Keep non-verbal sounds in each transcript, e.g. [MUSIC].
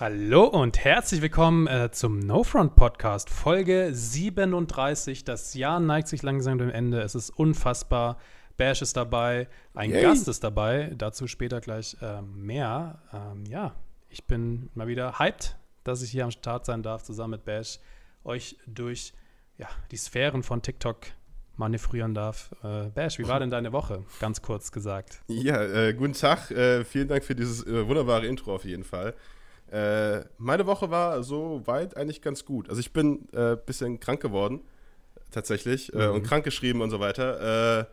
Hallo und herzlich willkommen äh, zum No Front Podcast, Folge 37. Das Jahr neigt sich langsam dem Ende. Es ist unfassbar. Bash ist dabei, ein Yay. Gast ist dabei, dazu später gleich äh, mehr. Ähm, ja, ich bin mal wieder hyped, dass ich hier am Start sein darf, zusammen mit Bash, euch durch ja, die Sphären von TikTok manövrieren darf. Äh, Bash, wie war denn deine Woche? Ganz kurz gesagt. Ja, äh, guten Tag. Äh, vielen Dank für dieses äh, wunderbare Intro auf jeden Fall. Äh, meine Woche war so weit eigentlich ganz gut. Also ich bin ein äh, bisschen krank geworden, tatsächlich, äh, mhm. und krank geschrieben und so weiter. Äh,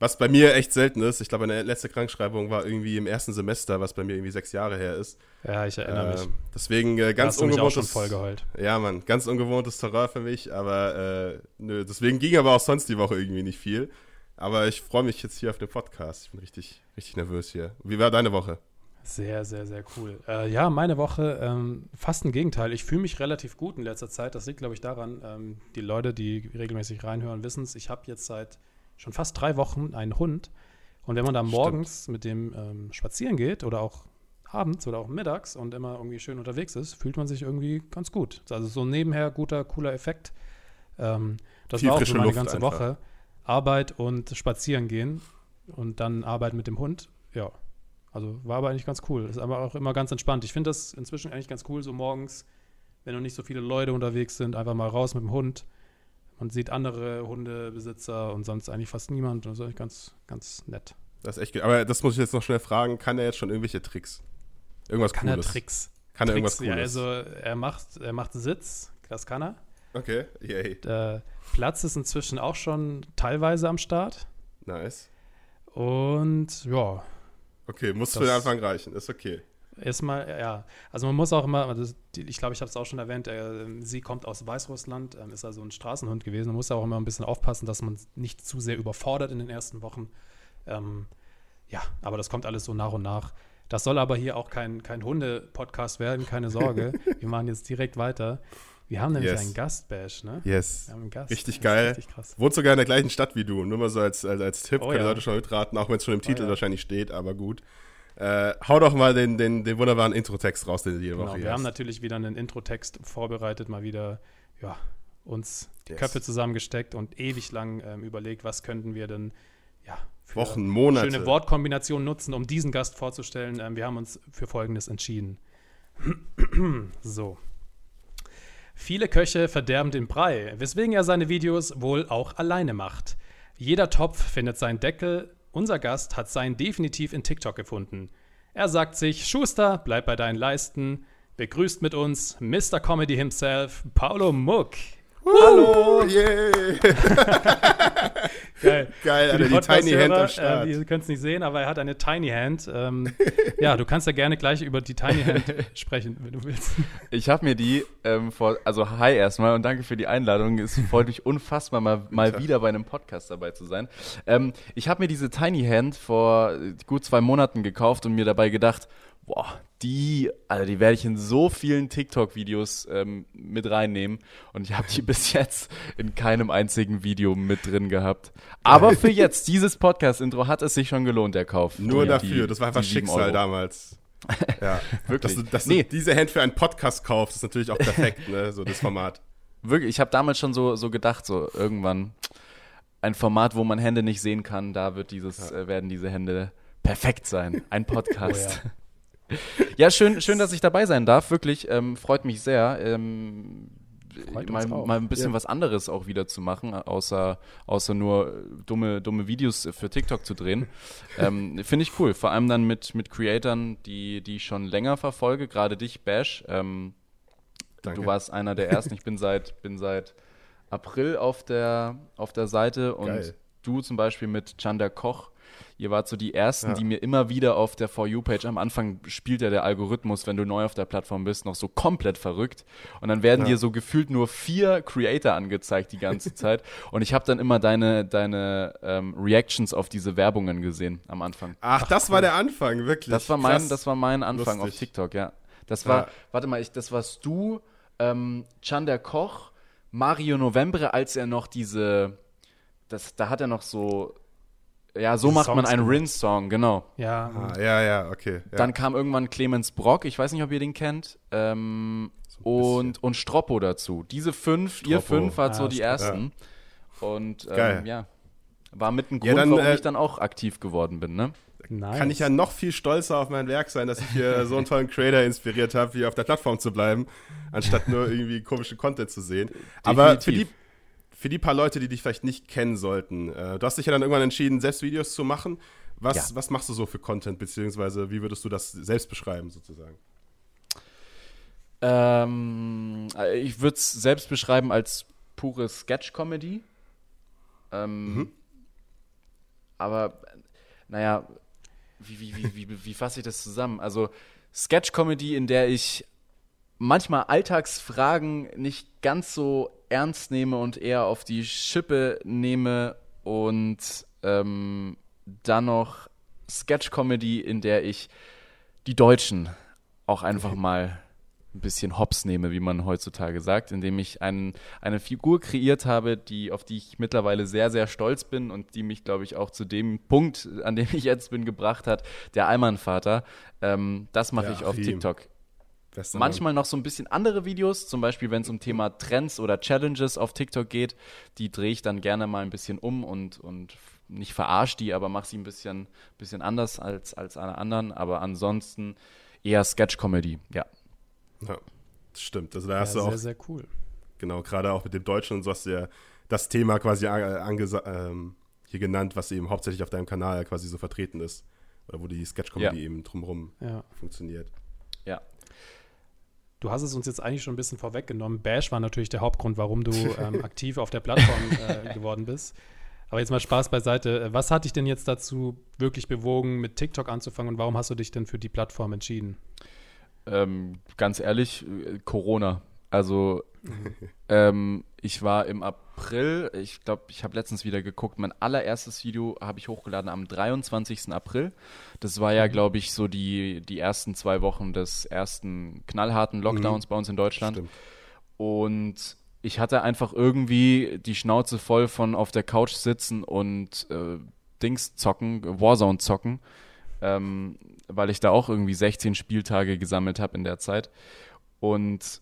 was bei mir echt selten ist. Ich glaube, meine letzte Krankschreibung war irgendwie im ersten Semester, was bei mir irgendwie sechs Jahre her ist. Ja, ich erinnere mich. Äh, deswegen äh, ganz ungewohntes. voll geheult. Ja, Mann, ganz ungewohntes Terror für mich, aber nö, deswegen ging aber auch sonst die Woche irgendwie nicht viel. Aber ich freue mich jetzt hier auf den Podcast. Ich bin richtig, richtig nervös hier. Wie war deine Woche? Sehr, sehr, sehr cool. Äh, ja, meine Woche ähm, fast ein Gegenteil. Ich fühle mich relativ gut in letzter Zeit. Das liegt, glaube ich, daran, ähm, die Leute, die regelmäßig reinhören, wissen es. Ich habe jetzt seit schon fast drei Wochen einen Hund. Und wenn man da morgens Stimmt. mit dem ähm, spazieren geht oder auch abends oder auch mittags und immer irgendwie schön unterwegs ist, fühlt man sich irgendwie ganz gut. Also so nebenher guter, cooler Effekt. Ähm, das Viel war auch so meine Luft ganze einfach. Woche. Arbeit und spazieren gehen und dann Arbeit mit dem Hund. Ja, also war aber eigentlich ganz cool. Ist aber auch immer ganz entspannt. Ich finde das inzwischen eigentlich ganz cool, so morgens, wenn noch nicht so viele Leute unterwegs sind, einfach mal raus mit dem Hund. Man sieht andere Hundebesitzer und sonst eigentlich fast niemand. Das ist eigentlich ganz, ganz nett. Das ist echt gut. Aber das muss ich jetzt noch schnell fragen. Kann er jetzt schon irgendwelche Tricks? Irgendwas kann Cooles? er Tricks? Kann er Tricks, irgendwas Cooles? Ja, also er macht, er macht Sitz. Das kann er. Okay, yay. Der Platz ist inzwischen auch schon teilweise am Start. Nice. Und ja, Okay, muss für den Anfang reichen, ist okay. Erstmal, ja. Also man muss auch immer, also ich glaube, ich habe es auch schon erwähnt, äh, sie kommt aus Weißrussland, äh, ist also ein Straßenhund gewesen. Man muss auch immer ein bisschen aufpassen, dass man nicht zu sehr überfordert in den ersten Wochen. Ähm, ja, aber das kommt alles so nach und nach. Das soll aber hier auch kein, kein Hunde-Podcast werden, keine Sorge. [LAUGHS] Wir machen jetzt direkt weiter. Wir haben nämlich yes. einen Gast-Bash, ne? Yes. Wir haben einen Gast. Richtig geil. Richtig krass. Wohnt sogar in der gleichen Stadt wie du. Nur mal so als, als, als Tipp, oh, können ja. Leute schon mitraten, auch wenn es schon im oh Titel oh, ja. wahrscheinlich steht, aber gut. Äh, hau doch mal den, den, den wunderbaren Intro-Text raus, den du jede genau, Woche Wir hast. haben natürlich wieder einen Intro-Text vorbereitet, mal wieder, ja, uns die yes. Köpfe zusammengesteckt und ewig lang ähm, überlegt, was könnten wir denn, ja, für Wochen, Monate. schöne Wortkombinationen nutzen, um diesen Gast vorzustellen. Ähm, wir haben uns für Folgendes entschieden. [CLEARS THROAT] so. Viele Köche verderben den Brei, weswegen er seine Videos wohl auch alleine macht. Jeder Topf findet seinen Deckel, unser Gast hat seinen definitiv in TikTok gefunden. Er sagt sich, Schuster, bleib bei deinen Leisten. Begrüßt mit uns Mr. Comedy himself, Paolo Muck. Hallo! [LAUGHS] Yeah. [LAUGHS] Geil. Geil, Alter, die, Tiny Hand am Start. Äh, die können es nicht sehen, aber er hat eine Tiny Hand. Ähm, [LAUGHS] ja, du kannst ja gerne gleich über die Tiny Hand sprechen, wenn du willst. Ich habe mir die ähm, vor, also hi erstmal und danke für die Einladung. Es freut mich unfassbar, mal, mal wieder bei einem Podcast dabei zu sein. Ähm, ich habe mir diese Tiny Hand vor gut zwei Monaten gekauft und mir dabei gedacht, boah, die, also die werde ich in so vielen TikTok-Videos ähm, mit reinnehmen und ich habe die [LAUGHS] bis jetzt in keinem einzigen Video mit drin gehabt. Aber für jetzt, dieses Podcast-Intro hat es sich schon gelohnt, der Kauf. Nur die, dafür, das war einfach Schicksal Euro. damals. [LAUGHS] Ja, wirklich. Dass du, dass nee. du diese Hand für einen Podcast kaufst, ist natürlich auch perfekt, ne, so das Format. Wirklich, ich habe damals schon so, so gedacht, so irgendwann ein Format, wo man Hände nicht sehen kann, da wird dieses, ja. äh, werden diese Hände perfekt sein. Ein Podcast. Oh, ja. Ja, schön, schön, dass ich dabei sein darf. Wirklich, ähm, freut mich sehr. Ähm, mal, mal, ein bisschen ja. was anderes auch wieder zu machen, außer, außer nur dumme, dumme Videos für TikTok zu drehen. [LAUGHS] ähm, Finde ich cool. Vor allem dann mit, mit Creatoren, die, die ich schon länger verfolge, gerade dich, Bash. Ähm, du warst einer der ersten. Ich bin seit, bin seit April auf der, auf der Seite und Geil. Du zum Beispiel mit Chanda Koch Ihr wart so die Ersten, ja. die mir immer wieder auf der For You-Page, am Anfang spielt ja der Algorithmus, wenn du neu auf der Plattform bist, noch so komplett verrückt. Und dann werden ja. dir so gefühlt nur vier Creator angezeigt die ganze [LAUGHS] Zeit. Und ich habe dann immer deine, deine ähm, Reactions auf diese Werbungen gesehen am Anfang. Ach, Ach das cool. war der Anfang, wirklich. Das war mein, das war mein Anfang Lustig. auf TikTok, ja. Das war, ja. warte mal, ich, das warst du, ähm, Chander Koch, Mario Novembre, als er noch diese, das, da hat er noch so ja, so macht man einen Rin-Song, genau. Ja. Ah, ja, ja, okay. Ja. Dann kam irgendwann Clemens Brock, ich weiß nicht, ob ihr den kennt, ähm, und, und Stroppo dazu. Diese fünf, ihr Stroppo. fünf wart Ah, so die Stroppo. ersten. Und ähm, Geil. ja, war mit ein Ja, Grund, dann, warum äh, ich dann auch aktiv geworden bin, ne? Nice. Kann ich ja noch viel stolzer auf mein Werk sein, dass ich hier so einen tollen Creator inspiriert habe, wie auf der Plattform zu bleiben, anstatt nur irgendwie komischen Content zu sehen. Aber für die, Definitiv. Für die paar Leute, die dich vielleicht nicht kennen sollten, äh, du hast dich ja dann irgendwann entschieden, selbst Videos zu machen. Was, Ja. was machst du so für Content, beziehungsweise wie würdest du das selbst beschreiben, sozusagen? Ähm, äh, ich würde es selbst beschreiben als pure Sketch-Comedy. Ähm, Mhm. Aber, naja, wie, wie, wie, wie, wie fasse ich das zusammen? Also, Sketch-Comedy, in der ich manchmal Alltagsfragen nicht ganz so ernst nehme und eher auf die Schippe nehme und ähm, dann noch Sketch-Comedy, in der ich die Deutschen auch einfach mal ein bisschen hops nehme, wie man heutzutage sagt, indem ich einen, eine Figur kreiert habe, die, auf die ich mittlerweile sehr, sehr stolz bin und die mich, glaube ich, auch zu dem Punkt, an dem ich jetzt bin, gebracht hat, der Allmann-Vater. Ähm, das mache Ja, ich auf Achim. TikTok. Manchmal noch so ein bisschen andere Videos, zum Beispiel wenn es um Thema Trends oder Challenges auf TikTok geht, die drehe ich dann gerne mal ein bisschen um und, und nicht verarsche die, aber mache sie ein bisschen, bisschen anders als, als alle anderen. Aber ansonsten eher Sketch-Comedy, ja. Ja, das stimmt. Also da ja, hast du auch, sehr, sehr cool. genau, gerade auch mit dem Deutschen und so hast du ja das Thema quasi äh, ähm, hier genannt, was eben hauptsächlich auf deinem Kanal quasi so vertreten ist. Oder wo die Sketch-Comedy Ja. eben drumherum Ja. funktioniert. Ja. Du hast es uns jetzt eigentlich schon ein bisschen vorweggenommen. Bash war natürlich der Hauptgrund, warum du [LAUGHS] ähm, aktiv auf der Plattform äh, geworden bist. Aber jetzt mal Spaß beiseite. Äh, Was hat dich denn jetzt dazu wirklich bewogen, mit TikTok anzufangen und warum hast du dich denn für die Plattform entschieden? Ähm, ganz ehrlich, äh, Corona. Also [LAUGHS] ähm, ich war im April, ich glaube, ich habe letztens wieder geguckt, mein allererstes Video habe ich hochgeladen am 23. April. Das war ja, glaube ich, so die, die ersten zwei Wochen des ersten knallharten Lockdowns bei uns in Deutschland. Stimmt. Und ich hatte einfach irgendwie die Schnauze voll von auf der Couch sitzen und äh, Dings zocken, Warzone zocken, ähm, weil ich da auch irgendwie 16 Spieltage gesammelt habe in der Zeit. Und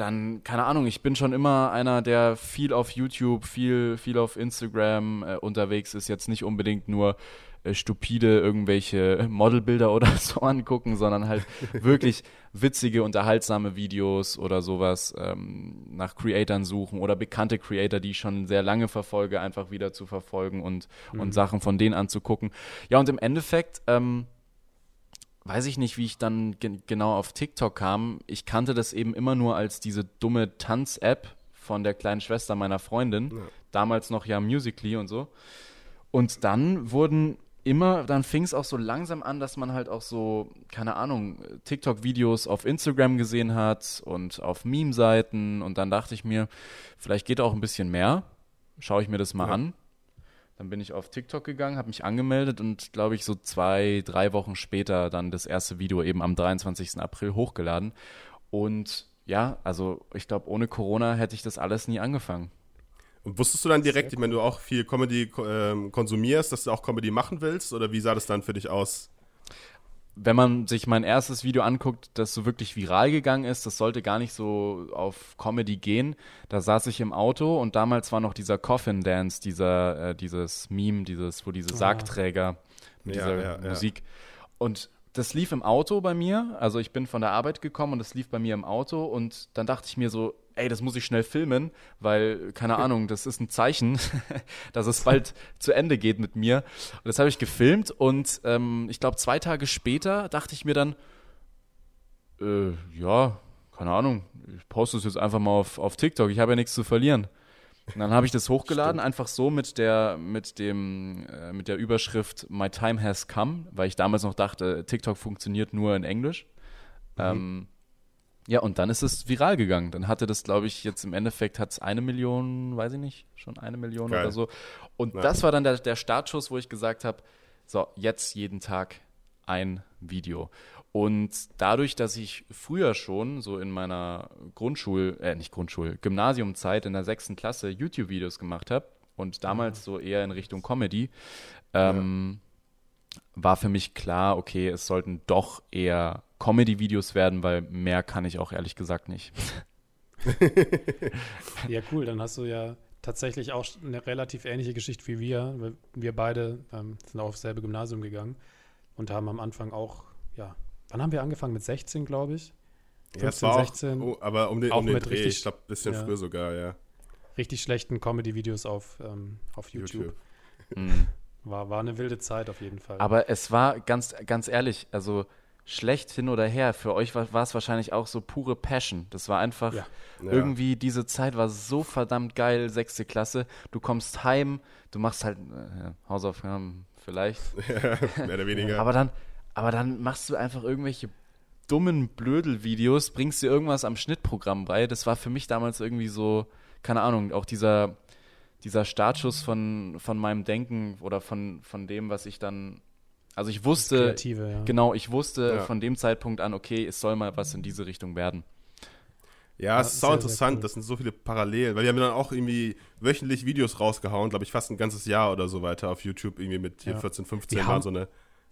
dann, keine Ahnung, ich bin schon immer einer, der viel auf YouTube, viel, viel auf Instagram äh, unterwegs ist, jetzt nicht unbedingt nur äh, stupide irgendwelche [LAUGHS] Modelbilder oder [LAUGHS] so angucken, sondern halt [LAUGHS] wirklich witzige, unterhaltsame Videos oder sowas ähm, nach Creatoren suchen oder bekannte Creator, die ich schon sehr lange verfolge, einfach wieder zu verfolgen und, und Sachen von denen anzugucken. Ja, und im Endeffekt, ähm, weiß ich nicht, wie ich dann ge genau auf TikTok kam. Ich kannte das eben immer nur als diese dumme Tanz-App von der kleinen Schwester meiner Freundin. Ja. Damals noch ja Musically und so. Und dann wurden immer, dann fing es auch so langsam an, dass man halt auch so, keine Ahnung, TikTok-Videos auf Instagram gesehen hat und auf Meme-Seiten. Und dann dachte ich mir, vielleicht geht auch ein bisschen mehr. Schaue ich mir das mal Ja. an. Dann bin ich auf TikTok gegangen, habe mich angemeldet und glaube ich so zwei, drei Wochen später dann das erste Video eben am 23. April hochgeladen. Und ja, also ich glaube, ohne Corona hätte ich das alles nie angefangen. Und wusstest du dann direkt, ich meine, du auch viel Comedy ähm, konsumierst, dass du auch Comedy machen willst? Oder wie sah das dann für dich aus? Wenn man sich mein erstes Video anguckt, das so wirklich viral gegangen ist, das sollte gar nicht so auf Comedy gehen. Da saß ich im Auto und damals war noch dieser Coffin Dance, dieser, äh, dieses Meme, dieses, wo diese Sargträger mit Ja, dieser ja, ja. Musik. Und das lief im Auto bei mir. Also ich bin von der Arbeit gekommen und das lief bei mir im Auto und dann dachte ich mir so, ey, das muss ich schnell filmen, weil, keine Ahnung, das ist ein Zeichen, [LAUGHS] dass es bald zu Ende geht mit mir. Und das habe ich gefilmt und ähm, ich glaube, zwei Tage später dachte ich mir dann, äh, ja, keine Ahnung, ich poste es jetzt einfach mal auf, auf TikTok, ich habe ja nichts zu verlieren. Und dann habe ich das hochgeladen, einfach so mit der, mit dem, äh, mit der Überschrift My Time Has Come, weil ich damals noch dachte, TikTok funktioniert nur in Englisch. Ähm, ja, und dann ist es viral gegangen. Dann hatte das, glaube ich, jetzt im Endeffekt hat es eine Million, weiß ich nicht, schon eine Million Geil. oder so. Und Ja. das war dann der, der Startschuss, wo ich gesagt habe, so, jetzt jeden Tag ein Video. Und dadurch, dass ich früher schon so in meiner Grundschul, äh, nicht Grundschul, Gymnasiumzeit in der sechsten Klasse YouTube-Videos gemacht habe, und damals so eher in Richtung Comedy, ähm, war für mich klar, okay, es sollten doch eher Comedy-Videos werden, weil mehr kann ich auch ehrlich gesagt nicht. [LAUGHS] ja, cool. Dann hast du ja tatsächlich auch eine relativ ähnliche Geschichte wie wir. Wir beide ähm, sind auch aufs selbe Gymnasium gegangen und haben am Anfang auch, ja, wann haben wir angefangen? Mit 16, glaube ich. 15, ja, 16. Auch, oh, aber um den, um den Dreh, richtig, ich glaube, ein bisschen ja, früher sogar, ja. Richtig schlechten Comedy-Videos auf, ähm, auf YouTube. YouTube. Mhm. War, war eine wilde Zeit auf jeden Fall. Aber es war ganz, ganz ehrlich, also schlecht hin oder her, für euch war, war es wahrscheinlich auch so pure Passion. Das war einfach ja. irgendwie, diese Zeit war so verdammt geil, sechste Klasse. Du kommst heim, du machst halt äh, Hausaufgaben vielleicht. [LAUGHS] Ja, mehr oder weniger. aber, dann, aber dann machst du einfach irgendwelche dummen Blödel-Videos, bringst dir irgendwas am Schnittprogramm bei. Das war für mich damals irgendwie so, keine Ahnung, auch dieser, dieser Startschuss von, von meinem Denken oder von, von dem, was ich dann also ich wusste, ja. genau, ich wusste ja. von dem Zeitpunkt an, okay, es soll mal was in diese Richtung werden. Ja, ja es ist auch interessant, cool. das sind so viele Parallelen, weil wir haben dann auch irgendwie wöchentlich Videos rausgehauen, glaube ich, fast ein ganzes Jahr oder so weiter auf YouTube, irgendwie mit hier 14, 15 Jahren so eine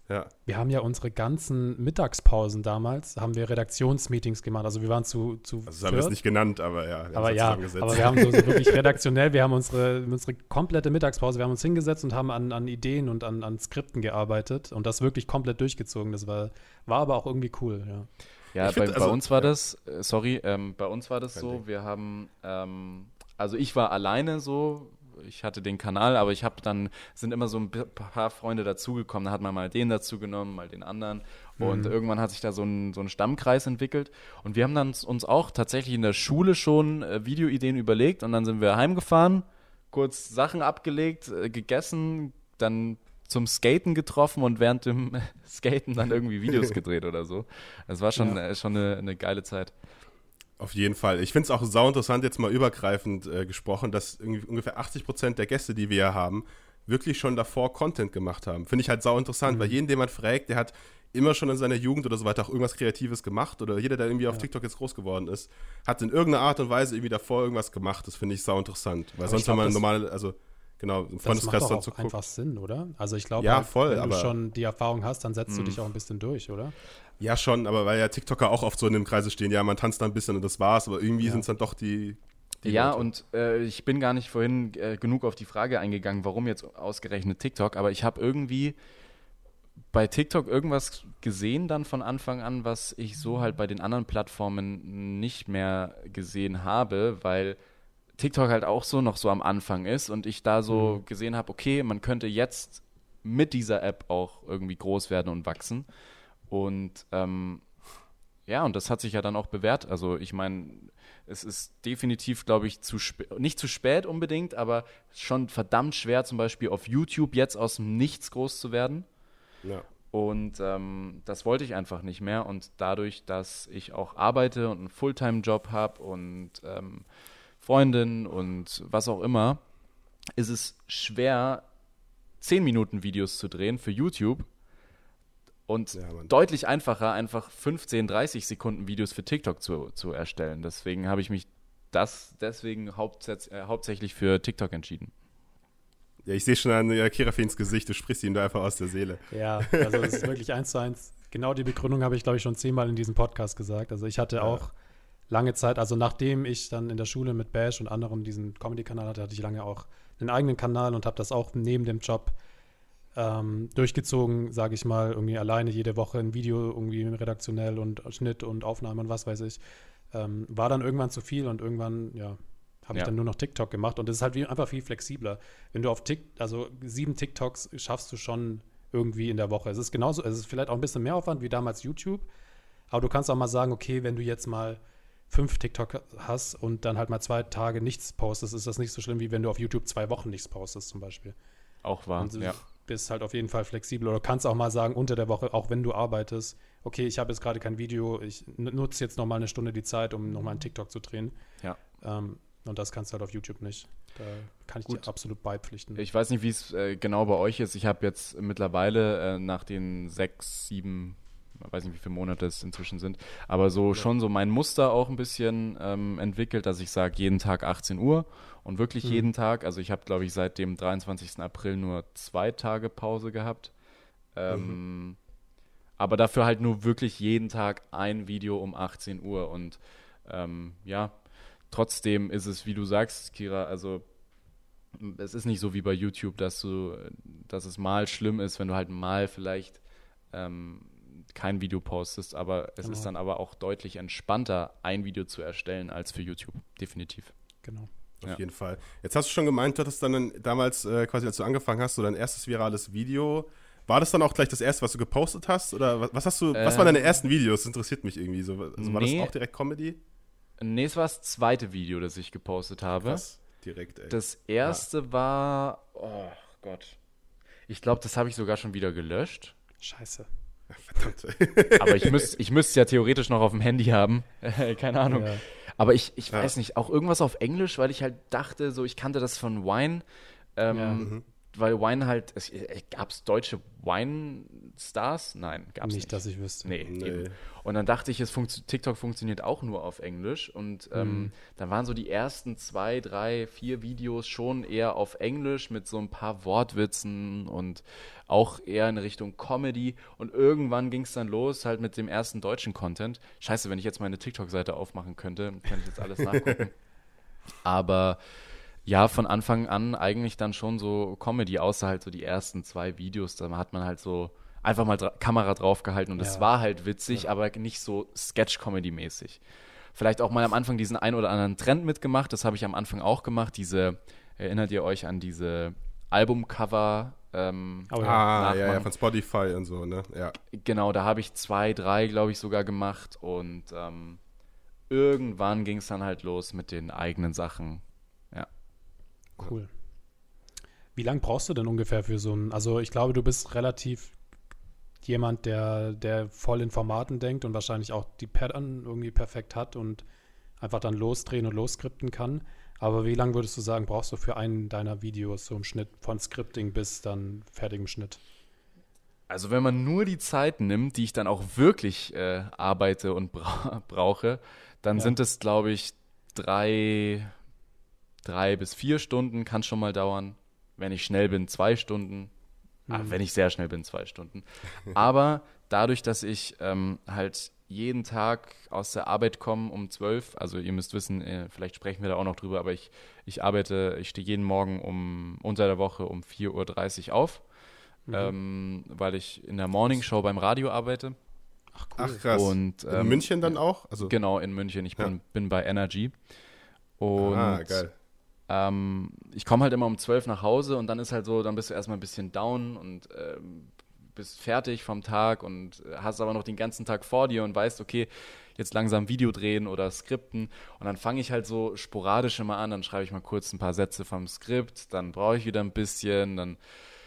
ja. Wir haben ja unsere ganzen Mittagspausen damals, haben wir Redaktionsmeetings gemacht. Also wir waren zu, zu Also das haben wir es nicht genannt, aber ja. Wir aber ja, aber wir haben so, so, [LAUGHS] wirklich redaktionell, wir haben unsere, unsere komplette Mittagspause, wir haben uns hingesetzt und haben an, an Ideen und an, an Skripten gearbeitet und das wirklich komplett durchgezogen. Das war, war aber auch irgendwie cool, ja. Ja, bei, also, bei, uns war ja. das, äh, sorry, ähm, bei uns war das Kein so, Ding. wir haben, ähm, also ich war alleine so, ich hatte den Kanal, aber ich habe dann, sind immer so ein paar Freunde dazugekommen, da hat man mal den dazu genommen, mal den anderen und mhm. irgendwann hat sich da so ein, so ein Stammkreis entwickelt und wir haben dann uns auch tatsächlich in der Schule schon äh, Videoideen überlegt und dann sind wir heimgefahren, kurz Sachen abgelegt, äh, gegessen, dann zum Skaten getroffen und während dem [LAUGHS] Skaten dann irgendwie Videos gedreht oder so. Das war schon, ja. äh, schon eine, eine geile Zeit. Auf jeden Fall. Ich finde es auch sau interessant, jetzt mal übergreifend äh, gesprochen, dass ungefähr 80 Prozent der Gäste, die wir hier haben, wirklich schon davor Content gemacht haben. Finde ich halt sau interessant, mhm. weil jeden, den man fragt, der hat immer schon in seiner Jugend oder so weiter auch irgendwas Kreatives gemacht oder jeder, der irgendwie auf TikTok jetzt groß geworden ist, hat in irgendeiner Art und Weise irgendwie davor irgendwas gemacht. Das finde ich sau interessant, weil aber sonst, wenn man normal, also genau, im Freundeskreis dann zu gucken. einfach Sinn, oder? Also ich glaube, ja, halt, wenn du schon die Erfahrung hast, dann setzt du dich auch ein bisschen durch, oder? Ja, schon, aber weil ja TikToker auch oft so in dem Kreise stehen, ja, man tanzt da ein bisschen und das war's, aber irgendwie ja. sind es dann doch die. die ja, Leute. und äh, ich bin gar nicht vorhin äh, genug auf die Frage eingegangen, warum jetzt ausgerechnet TikTok, aber ich habe irgendwie bei TikTok irgendwas gesehen dann von Anfang an, was ich so halt bei den anderen Plattformen nicht mehr gesehen habe, weil TikTok halt auch so noch so am Anfang ist und ich da so mhm. gesehen habe, okay, man könnte jetzt mit dieser App auch irgendwie groß werden und wachsen. Und ähm, ja, und das hat sich ja dann auch bewährt. Also ich meine, es ist definitiv, glaube ich, zu nicht zu spät unbedingt, aber schon verdammt schwer, zum Beispiel auf YouTube jetzt aus dem Nichts groß zu werden. Ja. Und ähm, das wollte ich einfach nicht mehr. Und dadurch, dass ich auch arbeite und einen Fulltime-Job habe und ähm, Freundin und was auch immer, ist es schwer, 10 Minuten Videos zu drehen für YouTube und ja, deutlich einfacher, einfach 15, 30 Sekunden Videos für TikTok zu, zu erstellen. Deswegen habe ich mich das deswegen hauptsächlich, äh, hauptsächlich für TikTok entschieden. Ja, ich sehe schon an äh, Kirafins Gesicht, du sprichst ihm da einfach aus der Seele. Ja, also es ist wirklich eins zu eins. Genau die Begründung habe ich, glaube ich, schon zehnmal in diesem Podcast gesagt. Also ich hatte ja. auch lange Zeit, also nachdem ich dann in der Schule mit Bash und anderen diesen Comedy-Kanal hatte, hatte ich lange auch einen eigenen Kanal und habe das auch neben dem Job ähm, durchgezogen, sage ich mal, irgendwie alleine jede Woche ein Video irgendwie redaktionell und Schnitt und Aufnahme und was weiß ich. Ähm, war dann irgendwann zu viel und irgendwann, ja, habe ja. ich dann nur noch TikTok gemacht und es ist halt wie, einfach viel flexibler. Wenn du auf TikTok, also sieben TikToks schaffst du schon irgendwie in der Woche. Es ist genauso, es ist vielleicht auch ein bisschen mehr Aufwand wie damals YouTube, aber du kannst auch mal sagen, okay, wenn du jetzt mal fünf TikTok hast und dann halt mal zwei Tage nichts postest, ist das nicht so schlimm, wie wenn du auf YouTube zwei Wochen nichts postest zum Beispiel. Auch wahr, ja bist halt auf jeden Fall flexibel oder kannst auch mal sagen, unter der Woche, auch wenn du arbeitest, okay, ich habe jetzt gerade kein Video, ich nutze jetzt noch mal eine Stunde die Zeit, um noch mal einen TikTok zu drehen. Ja. Ähm, und das kannst du halt auf YouTube nicht. Da kann ich Gut. dir absolut beipflichten. Ich weiß nicht, wie es äh, genau bei euch ist. Ich habe jetzt mittlerweile äh, nach den sechs, sieben weiß nicht, wie viele Monate es inzwischen sind, aber so ja. schon so mein Muster auch ein bisschen ähm, entwickelt, dass ich sage, jeden Tag 18 Uhr und wirklich mhm. jeden Tag. Also ich habe, glaube ich, seit dem 23. April nur zwei Tage Pause gehabt. Ähm, mhm. Aber dafür halt nur wirklich jeden Tag ein Video um 18 Uhr. Und ähm, ja, trotzdem ist es, wie du sagst, Kira, also es ist nicht so wie bei YouTube, dass du, dass es mal schlimm ist, wenn du halt mal vielleicht ähm, kein Video postest, aber es genau. ist dann aber auch deutlich entspannter, ein Video zu erstellen als für YouTube, definitiv. Genau. Auf ja. jeden Fall. Jetzt hast du schon gemeint, du hattest dann damals äh, quasi, als du angefangen hast, so dein erstes virales Video. War das dann auch gleich das erste, was du gepostet hast? Oder was, was hast du, ähm, was waren deine ähm, ersten Videos? Das interessiert mich irgendwie so. Also war nee, das auch direkt Comedy? Nee, es war das zweite Video, das ich gepostet habe. Krass direkt, ey. Das erste ja. war, oh Gott. Ich glaube, das habe ich sogar schon wieder gelöscht. Scheiße. Verdammt. Aber ich müsste ich müsst ja theoretisch noch auf dem Handy haben. [LAUGHS] Keine Ahnung. Ja. Aber ich, ich ja. weiß nicht, auch irgendwas auf Englisch, weil ich halt dachte, so ich kannte das von Wine. Ähm, ja. mhm weil Wine halt, gab es deutsche Wine-Stars? Nein, gab es nicht. Nicht, dass ich wüsste. Nee, nee. Und dann dachte ich, es funktio TikTok funktioniert auch nur auf Englisch. Und ähm, mhm. dann waren so die ersten zwei, drei, vier Videos schon eher auf Englisch mit so ein paar Wortwitzen und auch eher in Richtung Comedy. Und irgendwann ging es dann los halt mit dem ersten deutschen Content. Scheiße, wenn ich jetzt meine TikTok-Seite aufmachen könnte, könnte ich jetzt alles [LAUGHS] nachgucken. Aber ja, von Anfang an eigentlich dann schon so Comedy, außer halt so die ersten zwei Videos. Da hat man halt so einfach mal dra Kamera draufgehalten und es ja. war halt witzig, ja. aber nicht so Sketch-Comedy-mäßig. Vielleicht auch mal am Anfang diesen ein oder anderen Trend mitgemacht. Das habe ich am Anfang auch gemacht. Diese, erinnert ihr euch an diese Albumcover? Ähm, oh, ja. Ah, ja, ja, von Spotify und so, ne? Ja. Genau, da habe ich zwei, drei, glaube ich, sogar gemacht und ähm, irgendwann ging es dann halt los mit den eigenen Sachen. Cool. Wie lange brauchst du denn ungefähr für so ein, also ich glaube, du bist relativ jemand, der, der voll in Formaten denkt und wahrscheinlich auch die Pattern irgendwie perfekt hat und einfach dann losdrehen und losskripten kann. Aber wie lange würdest du sagen, brauchst du für einen deiner Videos so im Schnitt von Scripting bis dann fertigem Schnitt? Also wenn man nur die Zeit nimmt, die ich dann auch wirklich äh, arbeite und bra [LAUGHS] brauche, dann ja. sind es, glaube ich, drei, drei bis vier Stunden kann schon mal dauern. Wenn ich schnell bin, zwei Stunden. Ah, mhm. Ah, wenn ich sehr schnell bin, zwei Stunden. [LAUGHS] Aber dadurch, dass ich ähm, halt jeden Tag aus der Arbeit komme um zwölf, also ihr müsst wissen, äh, vielleicht sprechen wir da auch noch drüber, aber ich, ich arbeite, ich stehe jeden Morgen um unter der Woche um 4.30 Uhr auf, mhm. ähm, weil ich in der Morning Show beim Radio arbeite. Ach, cool. Ach krass. Und, ähm, in München dann auch? Also, genau, in München. Ich bin, ja. bin bei Energy. Und ah, geil. Ähm, ich komme halt immer um zwölf nach Hause und dann ist halt so, dann bist du erstmal ein bisschen down und ähm, bist fertig vom Tag und hast aber noch den ganzen Tag vor dir und weißt, okay, jetzt langsam Video drehen oder Skripten. Und dann fange ich halt so sporadisch immer an, dann schreibe ich mal kurz ein paar Sätze vom Skript, dann brauche ich wieder ein bisschen, dann,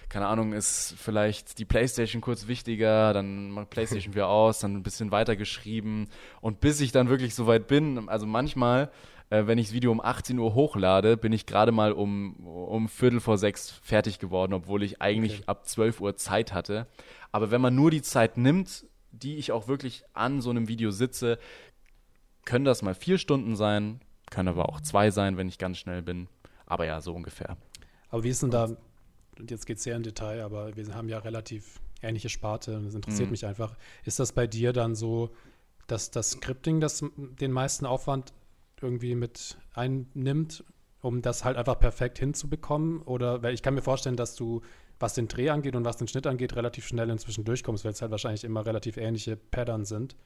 keine Ahnung, ist vielleicht die Playstation kurz wichtiger, dann macht Playstation [LAUGHS] wieder aus, dann ein bisschen weiter geschrieben. Und bis ich dann wirklich so weit bin, also manchmal äh, wenn ich das Video um 18 Uhr hochlade, bin ich gerade mal um, um Viertel vor sechs fertig geworden, obwohl ich eigentlich okay. ab 12 Uhr Zeit hatte. Aber wenn man nur die Zeit nimmt, die ich auch wirklich an so einem Video sitze, können das mal vier Stunden sein, können aber auch zwei sein, wenn ich ganz schnell bin. Aber ja, so ungefähr. Aber wie ist denn da, und jetzt geht es sehr in Detail, aber wir haben ja relativ ähnliche Sparte und das interessiert mhm. mich einfach. Ist das bei dir dann so, dass das Scripting das den meisten Aufwand irgendwie mit einnimmt, um das halt einfach perfekt hinzubekommen? Oder weil ich kann mir vorstellen, dass du, was den Dreh angeht und was den Schnitt angeht, relativ schnell inzwischen durchkommst, weil es halt wahrscheinlich immer relativ ähnliche Pattern sind.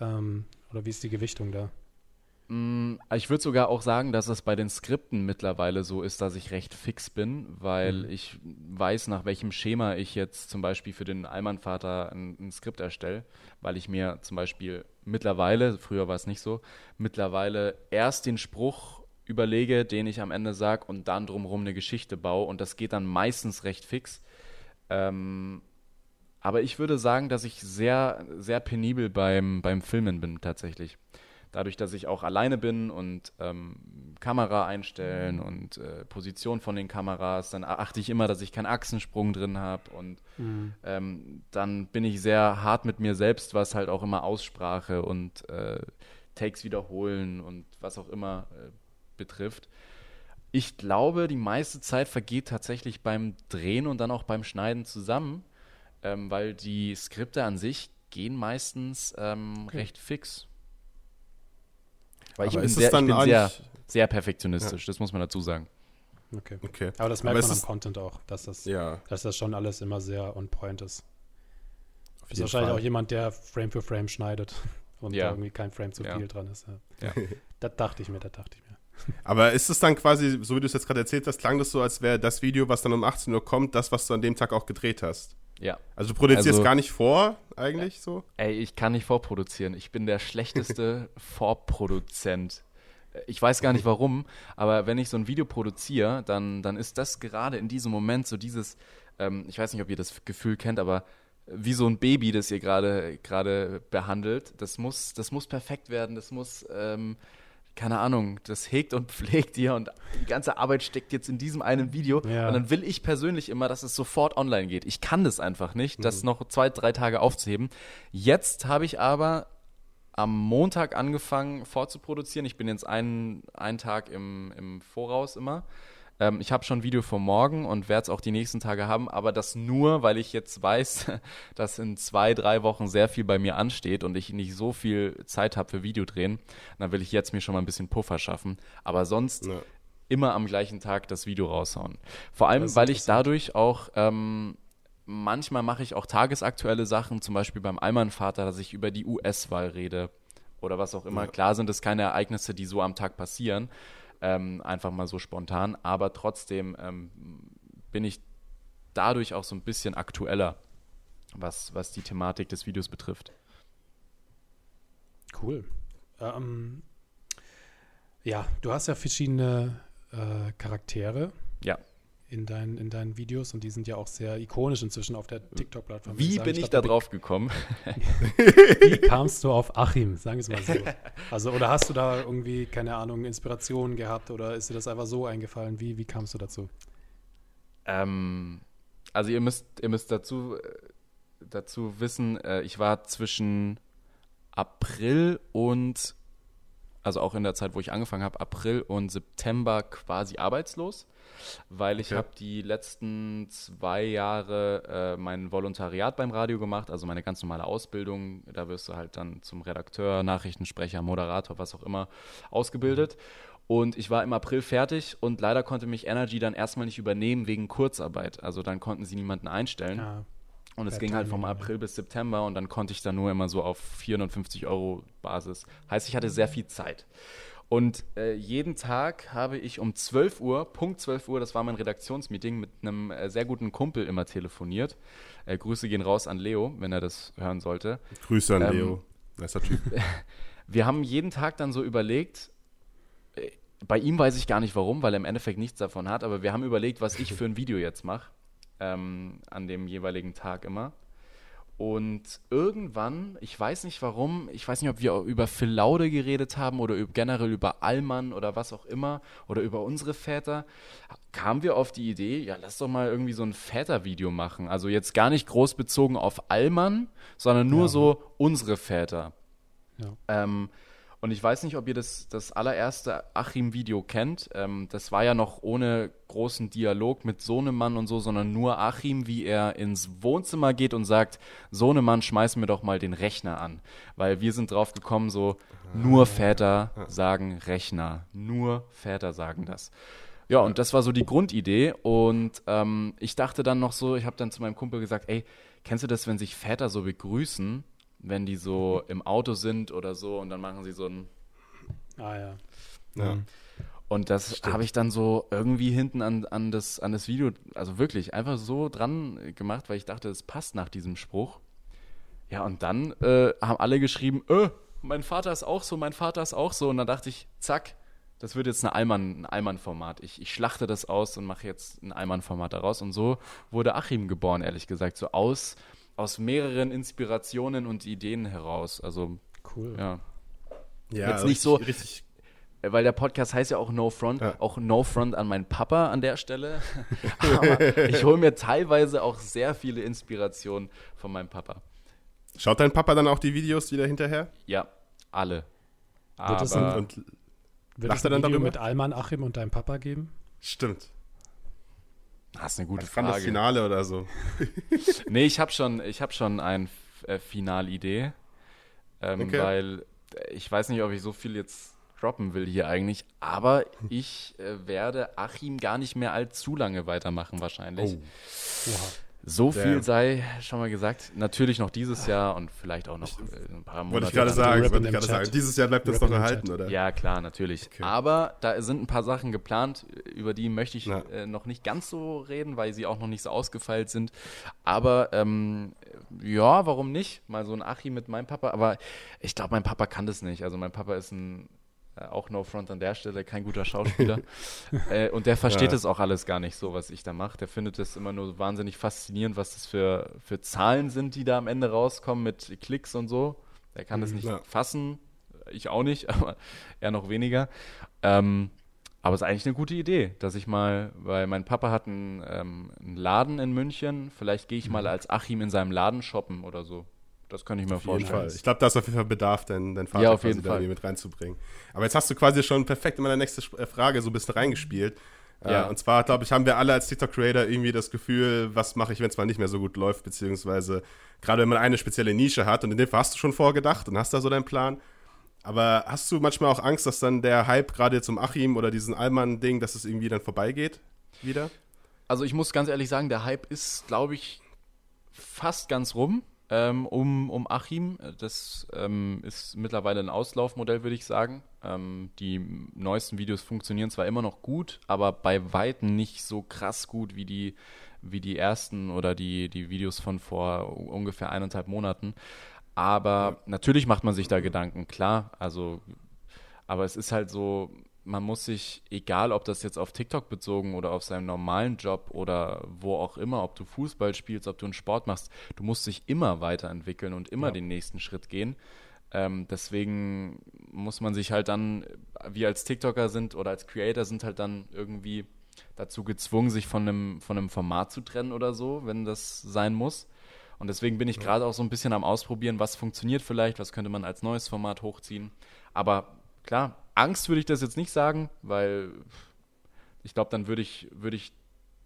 Ähm, oder wie ist die Gewichtung da? Mm, ich würde sogar auch sagen, dass es bei den Skripten mittlerweile so ist, dass ich recht fix bin, weil mhm. ich weiß, nach welchem Schema ich jetzt zum Beispiel für den Allmannvater ein, ein Skript erstelle, weil ich mir zum Beispiel mittlerweile, früher war es nicht so, mittlerweile erst den Spruch überlege, den ich am Ende sage und dann drumherum eine Geschichte baue und das geht dann meistens recht fix. Ähm, aber ich würde sagen, dass ich sehr, sehr penibel beim, beim Filmen bin tatsächlich dadurch, dass ich auch alleine bin und ähm, Kamera einstellen Mhm. und äh, Position von den Kameras, dann achte ich immer, dass ich keinen Achsensprung drin habe und Mhm. ähm, dann bin ich sehr hart mit mir selbst, was halt auch immer Aussprache und äh, Takes wiederholen und was auch immer äh, betrifft. Ich glaube, die meiste Zeit vergeht tatsächlich beim Drehen und dann auch beim Schneiden zusammen, ähm, weil die Skripte an sich gehen meistens ähm, Okay. recht fix. Weil ich Aber bin, ist es sehr, ich dann bin sehr, sehr perfektionistisch, das muss man dazu sagen. Okay. Okay. Aber das merkt Aber man am Content auch, dass das, Ja, dass das schon alles immer sehr on point ist. auf Ist wahrscheinlich Fall. auch jemand, der Frame für Frame schneidet [LAUGHS] und Ja. da irgendwie kein Frame zu Ja. viel dran ist. Ja. Ja. [LAUGHS] Das dachte ich mir, das dachte ich mir. Aber ist es dann quasi, so wie du es jetzt gerade erzählt hast, klang das so, als wäre das Video, was dann um 18 Uhr kommt, das, was du an dem Tag auch gedreht hast? Ja. Also du produzierst Also- gar nicht vor, eigentlich so? Ey, ich kann nicht vorproduzieren. Ich bin der schlechteste [LAUGHS] Vorproduzent. Ich weiß gar nicht warum, aber wenn ich so ein Video produziere, dann, dann ist das gerade in diesem Moment so dieses, ähm, ich weiß nicht, ob ihr das Gefühl kennt, aber wie so ein Baby, das ihr gerade gerade behandelt, das muss, das muss perfekt werden, das muss, ähm, keine Ahnung, das hegt und [LAUGHS] pflegt ihr und die ganze Arbeit steckt jetzt in diesem einen Video Ja. und dann will ich persönlich immer, dass es sofort online geht. Ich kann das einfach nicht, das noch zwei, drei Tage aufzuheben. Jetzt habe ich aber am Montag angefangen vorzuproduzieren. Ich bin jetzt einen, einen Tag im, im Voraus immer. Ähm, ich habe schon ein Video für morgen und werde es auch die nächsten Tage haben, aber das nur, weil ich jetzt weiß, [LAUGHS] dass in zwei, drei Wochen sehr viel bei mir ansteht und ich nicht so viel Zeit habe für Videodrehen. Dann will ich jetzt mir schon mal ein bisschen Puffer schaffen. Aber sonst Ja. immer am gleichen Tag das Video raushauen. Vor allem, weil ich dadurch auch, ähm, manchmal mache ich auch tagesaktuelle Sachen, zum Beispiel beim Allmann-Vater, dass ich über die US-Wahl rede oder was auch immer. Ja. Klar sind es keine Ereignisse, die so am Tag passieren, ähm, einfach mal so spontan, aber trotzdem ähm, bin ich dadurch auch so ein bisschen aktueller, was, was die Thematik des Videos betrifft. Cool. Ähm, ja, du hast ja verschiedene äh, Charaktere Ja. In, dein, in deinen Videos und die sind ja auch sehr ikonisch inzwischen auf der TikTok-Plattform. Wie würde bin sagen. ich da drauf gekommen? [LAUGHS] Wie kamst du auf Achim? Sagen wir es mal so. [LAUGHS] Also, oder hast du da irgendwie, keine Ahnung, Inspirationen gehabt oder ist dir das einfach so eingefallen? Wie, wie kamst du dazu? Ähm, also ihr müsst, ihr müsst dazu, dazu wissen, äh, ich war zwischen April und, also auch in der Zeit, wo ich angefangen habe, April und September quasi arbeitslos, weil ich Okay. habe die letzten zwei Jahre äh, mein Volontariat beim Radio gemacht, also meine ganz normale Ausbildung. Da wirst du halt dann zum Redakteur, Nachrichtensprecher, Moderator, was auch immer ausgebildet. Und ich war im April fertig und leider konnte mich Energy dann erstmal nicht übernehmen wegen Kurzarbeit. Also dann konnten sie niemanden einstellen. Ja, Und es ging halt vom. April bis September und dann konnte ich dann nur immer so auf 450 Euro Basis. Heißt, ich hatte sehr viel Zeit. Und äh, jeden Tag habe ich um 12 Uhr, Punkt 12 Uhr, das war mein Redaktionsmeeting, mit einem äh, sehr guten Kumpel immer telefoniert. Äh, Grüße gehen raus an Leo, wenn er das hören sollte. Grüße an Ähm, Leo. Nicer Typ. [LAUGHS] Wir haben jeden Tag dann so überlegt, äh, bei ihm weiß ich gar nicht warum, weil er im Endeffekt nichts davon hat, aber wir haben überlegt, was ich für ein Video jetzt mache, ähm, an dem jeweiligen Tag immer. Und irgendwann, ich weiß nicht warum, ich weiß nicht, ob wir über Phil Laude geredet haben oder generell über Allmann oder was auch immer oder über unsere Väter, kamen wir auf die Idee, ja, lass doch mal irgendwie so ein Vätervideo machen. Also jetzt gar nicht groß bezogen auf Allmann, sondern nur Ja. so unsere Väter. ja. Ähm, und ich weiß nicht, ob ihr das, das allererste Achim-Video kennt. Ähm, das war ja noch ohne großen Dialog mit Sohnemann und so, sondern nur Achim, wie er ins Wohnzimmer geht und sagt, Sohnemann, schmeiß mir doch mal den Rechner an. Weil wir sind drauf gekommen, so, nur Väter sagen Rechner. Nur Väter sagen das. Ja, und das war so die Grundidee. Und ähm, ich dachte dann noch so, ich habe dann zu meinem Kumpel gesagt, ey, kennst du das, wenn sich Väter so begrüßen, wenn die so im Auto sind oder so und dann machen sie so ein Ah ja. Ja. Mhm. und das habe ich dann so irgendwie hinten an, an, das, an das Video, also wirklich einfach so dran gemacht, weil ich dachte, es passt nach diesem Spruch. Ja, und dann äh, haben alle geschrieben, äh, mein Vater ist auch so, mein Vater ist auch so. Und dann dachte ich, zack, das wird jetzt eine Allmann, ein Allmann-Format. Ich, ich schlachte das aus und mache jetzt ein Allmann-Format daraus. Und so wurde Achim geboren, ehrlich gesagt. So aus, aus mehreren Inspirationen und Ideen heraus. Also, Cool. ja. Ja, jetzt nicht richtig, so, richtig äh, weil der Podcast heißt ja auch No Front, ja. auch No Front an meinen Papa an der Stelle. [LAUGHS] Aber ich hole mir teilweise auch sehr viele Inspirationen von meinem Papa. Schaut dein Papa dann auch die Videos wieder hinterher? Ja, alle. Wird es ein, und wird es ein Video darüber? mit Alman Achim und deinem Papa geben? Stimmt. Das ist eine gute Frage. das Finale oder so? [LAUGHS] nee, ich habe schon, hab schon eine äh, Finalidee. Ähm, okay. Weil ich weiß nicht, ob ich so viel jetzt droppen will hier eigentlich, aber ich äh, werde Achim gar nicht mehr allzu lange weitermachen wahrscheinlich. Oh. So viel Damn. sei schon mal gesagt. Natürlich noch dieses Jahr und vielleicht auch noch äh, ein paar Monate. Wollte ich gerade sagen, wollte ich gerade sagen. Dieses Jahr bleibt das noch erhalten, oder? Ja, klar, natürlich. Okay. Aber da sind ein paar Sachen geplant, über die möchte ich äh, noch nicht ganz so reden, weil sie auch noch nicht so ausgefeilt sind. Aber ähm, ja, warum nicht? Mal so ein Achim mit meinem Papa. Aber ich glaube, mein Papa kann das nicht. Also mein Papa ist ein auch No Front an der Stelle, kein guter Schauspieler. [LAUGHS] äh, und der versteht es ja. auch alles gar nicht so, was ich da mache. Der findet es immer nur wahnsinnig faszinierend, was das für, für Zahlen sind, die da am Ende rauskommen mit Klicks und so. Der kann das mhm, nicht ja. fassen. Ich auch nicht, [LAUGHS] aber er noch weniger. Ähm, aber es ist eigentlich eine gute Idee, dass ich mal, weil mein Papa hat einen, ähm, einen Laden in München, vielleicht gehe ich mal mhm. als Achim in seinem Laden shoppen oder so. Das kann ich mir auf vorstellen. Fall. Ich glaube, da ist auf jeden Fall Bedarf, deinen, deinen Vater ja, auf jeden Fall. mit reinzubringen. Aber jetzt hast du quasi schon perfekt in meine nächste äh, Frage so ein bisschen reingespielt. Äh, ja. Und zwar, glaube ich, haben wir alle als TikTok-Creator irgendwie das Gefühl, was mache ich, wenn es mal nicht mehr so gut läuft, beziehungsweise gerade wenn man eine spezielle Nische hat und in dem Fall hast du schon vorgedacht und hast da so deinen Plan. Aber hast du manchmal auch Angst, dass dann der Hype gerade zum Achim oder diesen Allmann-Ding, dass es irgendwie dann vorbeigeht wieder? Also ich muss ganz ehrlich sagen, der Hype ist, glaube ich, fast ganz rum ähm, um, um Achim. Das ähm, ist mittlerweile ein Auslaufmodell, würde ich sagen. Ähm, die neuesten Videos funktionieren zwar immer noch gut, aber bei Weitem nicht so krass gut wie die, wie die ersten oder die, die Videos von vor ungefähr eineinhalb Monaten. Aber natürlich macht man sich da Gedanken, klar. Also, aber es ist halt so, man muss sich, egal ob das jetzt auf TikTok bezogen oder auf seinem normalen Job oder wo auch immer, ob du Fußball spielst, ob du einen Sport machst, du musst dich immer weiterentwickeln und immer ja. den nächsten Schritt gehen. Ähm, deswegen muss man sich halt dann, wir als TikToker sind oder als Creator sind halt dann irgendwie dazu gezwungen, sich von einem, von einem Format zu trennen oder so, wenn das sein muss. Und deswegen bin ich gerade auch so ein bisschen am Ausprobieren, was funktioniert vielleicht, was könnte man als neues Format hochziehen. Aber klar, Angst würde ich das jetzt nicht sagen, weil ich glaube, dann würde ich, würde ich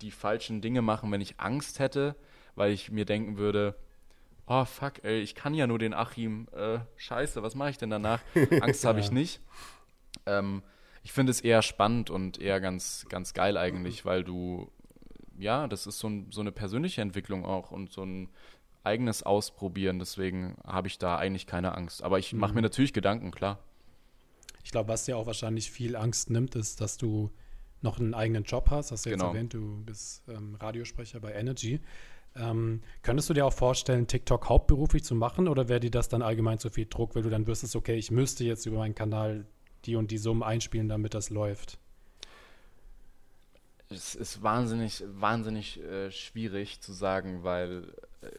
die falschen Dinge machen, wenn ich Angst hätte, weil ich mir denken würde, oh fuck, ey, ich kann ja nur den Achim, äh, scheiße, was mache ich denn danach? [LAUGHS] Angst habe ich nicht. Ähm, ich finde es eher spannend und eher ganz, ganz geil eigentlich, weil du, ja, das ist so, ein, so eine persönliche Entwicklung auch und so ein eigenes Ausprobieren, deswegen habe ich da eigentlich keine Angst. Aber ich mache mir mhm. natürlich Gedanken, klar. Ich glaube, was dir auch wahrscheinlich viel Angst nimmt, ist, dass du noch einen eigenen Job hast. Hast du jetzt genau. erwähnt, du bist ähm, Radiosprecher bei Energy. Ähm, könntest du dir auch vorstellen, TikTok hauptberuflich zu machen oder wäre dir das dann allgemein zu viel Druck, weil du dann wüsstest, okay, ich müsste jetzt über meinen Kanal die und die Summen einspielen, damit das läuft? Es ist wahnsinnig, wahnsinnig äh, schwierig zu sagen, weil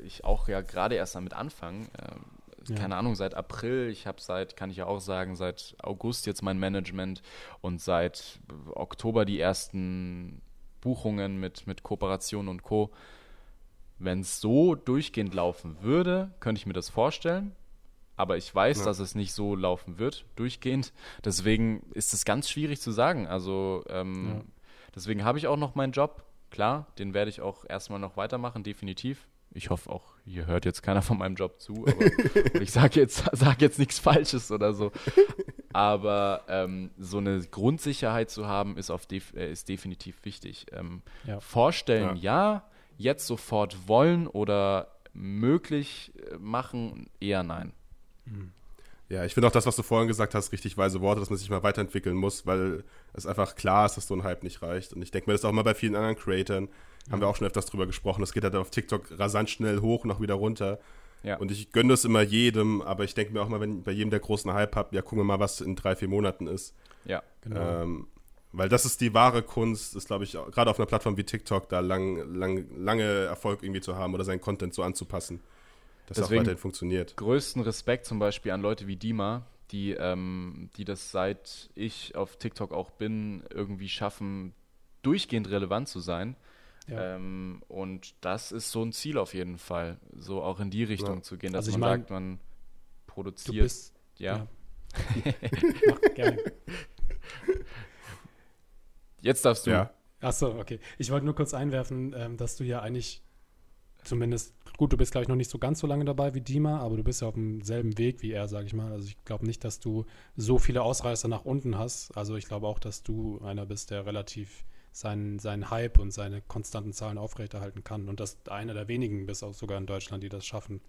ich auch ja gerade erst damit anfange. Ähm, ja. keine Ahnung, seit April, ich habe seit, kann ich ja auch sagen, seit August jetzt mein Management und seit Oktober die ersten Buchungen mit, mit Kooperation und Co. Wenn es so durchgehend laufen würde, könnte ich mir das vorstellen. Aber ich weiß, ja. dass es nicht so laufen wird, durchgehend. Deswegen ist es ganz schwierig zu sagen. Also ähm, ja. deswegen habe ich auch noch meinen Job. Klar, den werde ich auch erstmal noch weitermachen, definitiv ich hoffe auch, hier hört jetzt keiner von meinem Job zu, aber [LAUGHS] ich sage jetzt, sag jetzt nichts Falsches oder so. Aber ähm, so eine Grundsicherheit zu haben, ist, auf def äh, ist definitiv wichtig. Ähm, ja. Vorstellen, ja. ja. jetzt sofort wollen oder möglich äh, machen, eher nein. Mhm. Ja, ich finde auch das, was du vorhin gesagt hast, richtig weise Worte, dass man sich mal weiterentwickeln muss, weil es einfach klar ist, dass so ein Hype nicht reicht. Und ich denke mir das auch mal bei vielen anderen Creatoren. Haben wir auch schon öfters drüber gesprochen. Das geht halt auf TikTok rasant schnell hoch und auch wieder runter. Ja. Und ich gönne das immer jedem, aber ich denke mir auch mal, wenn bei jedem der großen Hype habt, ja, gucken wir mal, was in drei, vier Monaten ist. Ja, genau. Ähm, weil das ist die wahre Kunst, ist, glaube ich, gerade auf einer Plattform wie TikTok, da lang, lang, lange Erfolg irgendwie zu haben oder seinen Content so anzupassen, dass Deswegen er auch weiterhin funktioniert. Größten Respekt zum Beispiel an Leute wie Dima, die, ähm, die das seit ich auf TikTok auch bin, irgendwie schaffen, durchgehend relevant zu sein. Ja. Ähm, und das ist so ein Ziel auf jeden Fall, so auch in die Richtung ja. zu gehen, dass also man mein, sagt, man produziert. Du bist, ja. ja. [LAUGHS] Mach gerne. Jetzt darfst du. Ja. Achso, okay. Ich wollte nur kurz einwerfen, ähm, dass du ja eigentlich zumindest, gut, du bist glaube ich noch nicht so ganz so lange dabei wie Dima, aber du bist ja auf demselben Weg wie er, sage ich mal. Also ich glaube nicht, dass du so viele Ausreißer nach unten hast. Also ich glaube auch, dass du einer bist, der relativ seinen, seinen Hype und seine konstanten Zahlen aufrechterhalten kann. Und dass einer der wenigen bist auch sogar in Deutschland, die das schaffen.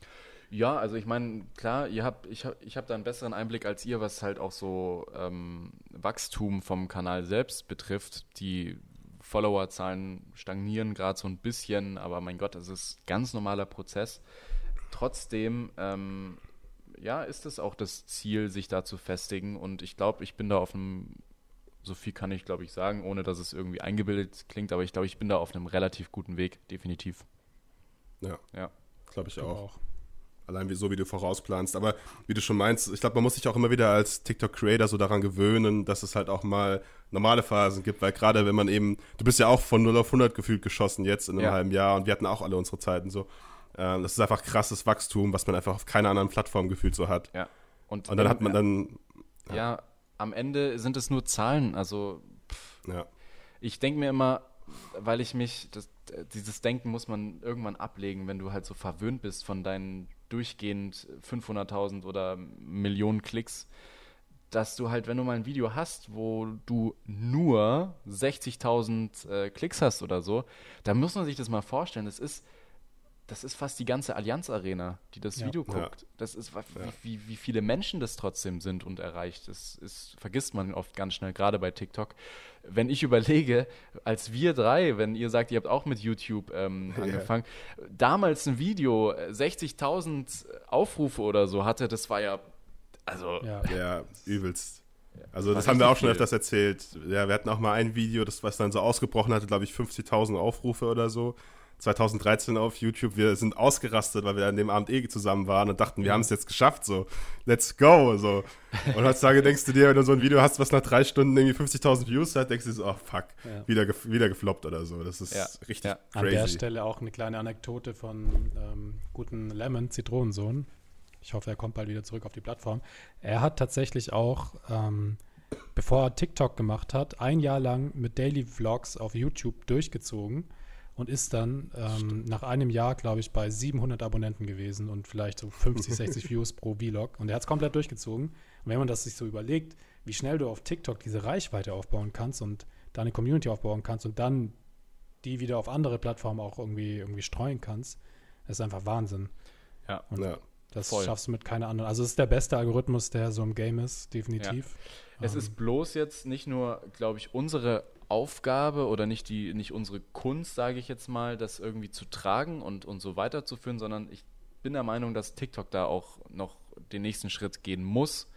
Ja, also ich meine, klar, ihr habt, ich habe ich hab da einen besseren Einblick als ihr, was halt auch so ähm, Wachstum vom Kanal selbst betrifft. Die Followerzahlen stagnieren gerade so ein bisschen, aber mein Gott, es ist ganz normaler Prozess. Trotzdem, ähm, ja, ist es auch das Ziel, sich da zu festigen und ich glaube, ich bin da auf einem, so viel kann ich glaube ich sagen, ohne dass es irgendwie eingebildet klingt, aber ich glaube, ich bin da auf einem relativ guten Weg, definitiv. Ja. Ja. Glaube ich auch. auch. Allein wie, so, wie du vorausplanst. Aber wie du schon meinst, ich glaube, man muss sich auch immer wieder als TikTok-Creator so daran gewöhnen, dass es halt auch mal normale Phasen gibt, weil gerade wenn man eben, du bist ja auch von 0 auf 100 gefühlt geschossen jetzt in einem ja. halben Jahr und wir hatten auch alle unsere Zeiten so. Ähm, das ist einfach krasses Wachstum, was man einfach auf keiner anderen Plattform gefühlt so hat. Ja. Und, und dann hat man dann. Ja. ja. Am Ende sind es nur Zahlen. Also, pff, ja. ich denke mir immer, weil ich mich, das, dieses Denken muss man irgendwann ablegen, wenn du halt so verwöhnt bist von deinen durchgehend 500.000 oder Millionen Klicks, dass du halt, wenn du mal ein Video hast, wo du nur 60.000 äh, Klicks hast oder so, dann muss man sich das mal vorstellen. Das ist das ist fast die ganze Allianz Arena, die das ja. Video guckt. Ja. Das ist, wie, wie, wie, viele Menschen das trotzdem sind und erreicht. Das ist, vergisst man oft ganz schnell, gerade bei TikTok. Wenn ich [LAUGHS] überlege, als wir drei, wenn ihr sagt, ihr habt auch mit YouTube ähm, angefangen, ja. damals ein Video 60.000 Aufrufe oder so hatte, das war ja, also. Ja, übelst. Also das haben wir auch schon öfters erzählt. Ja, wir hatten auch mal ein Video, das was dann so ausgebrochen hatte, glaube ich, 50.000 Aufrufe oder so. 2013 auf YouTube. Wir sind ausgerastet, weil wir an dem Abend eh zusammen waren und dachten, wir haben es jetzt geschafft, so, let's go, so. Und heutzutage denkst du dir, wenn du so ein Video hast, was nach drei Stunden irgendwie 50.000 Views hat, denkst du so, oh fuck, ja. wieder, gef wieder gefloppt oder so. Das ist ja. richtig ja. crazy. An der Stelle auch eine kleine Anekdote von ähm, guten Lemon, Zitronensohn. Ich hoffe, er kommt bald wieder zurück auf die Plattform. Er hat tatsächlich auch, ähm, bevor er TikTok gemacht hat, ein Jahr lang mit Daily Vlogs auf YouTube durchgezogen und ist dann ähm, nach einem Jahr, glaube ich, bei 700 Abonnenten gewesen und vielleicht so 50, 60 [LAUGHS] Views pro Vlog. Und er hat es komplett durchgezogen. Und wenn man das sich so überlegt, wie schnell du auf TikTok diese Reichweite aufbauen kannst und deine Community aufbauen kannst und dann die wieder auf andere Plattformen auch irgendwie, irgendwie streuen kannst, das ist einfach Wahnsinn. Ja, und ja. Das Voll. schaffst du mit keiner anderen. Also es ist der beste Algorithmus, der so im Game ist, definitiv. Ja. Es ähm. ist bloß jetzt nicht nur, glaube ich, unsere Aufgabe oder nicht die nicht unsere Kunst, sage ich jetzt mal, das irgendwie zu tragen und, und so weiterzuführen, sondern ich bin der Meinung, dass TikTok da auch noch den nächsten Schritt gehen muss,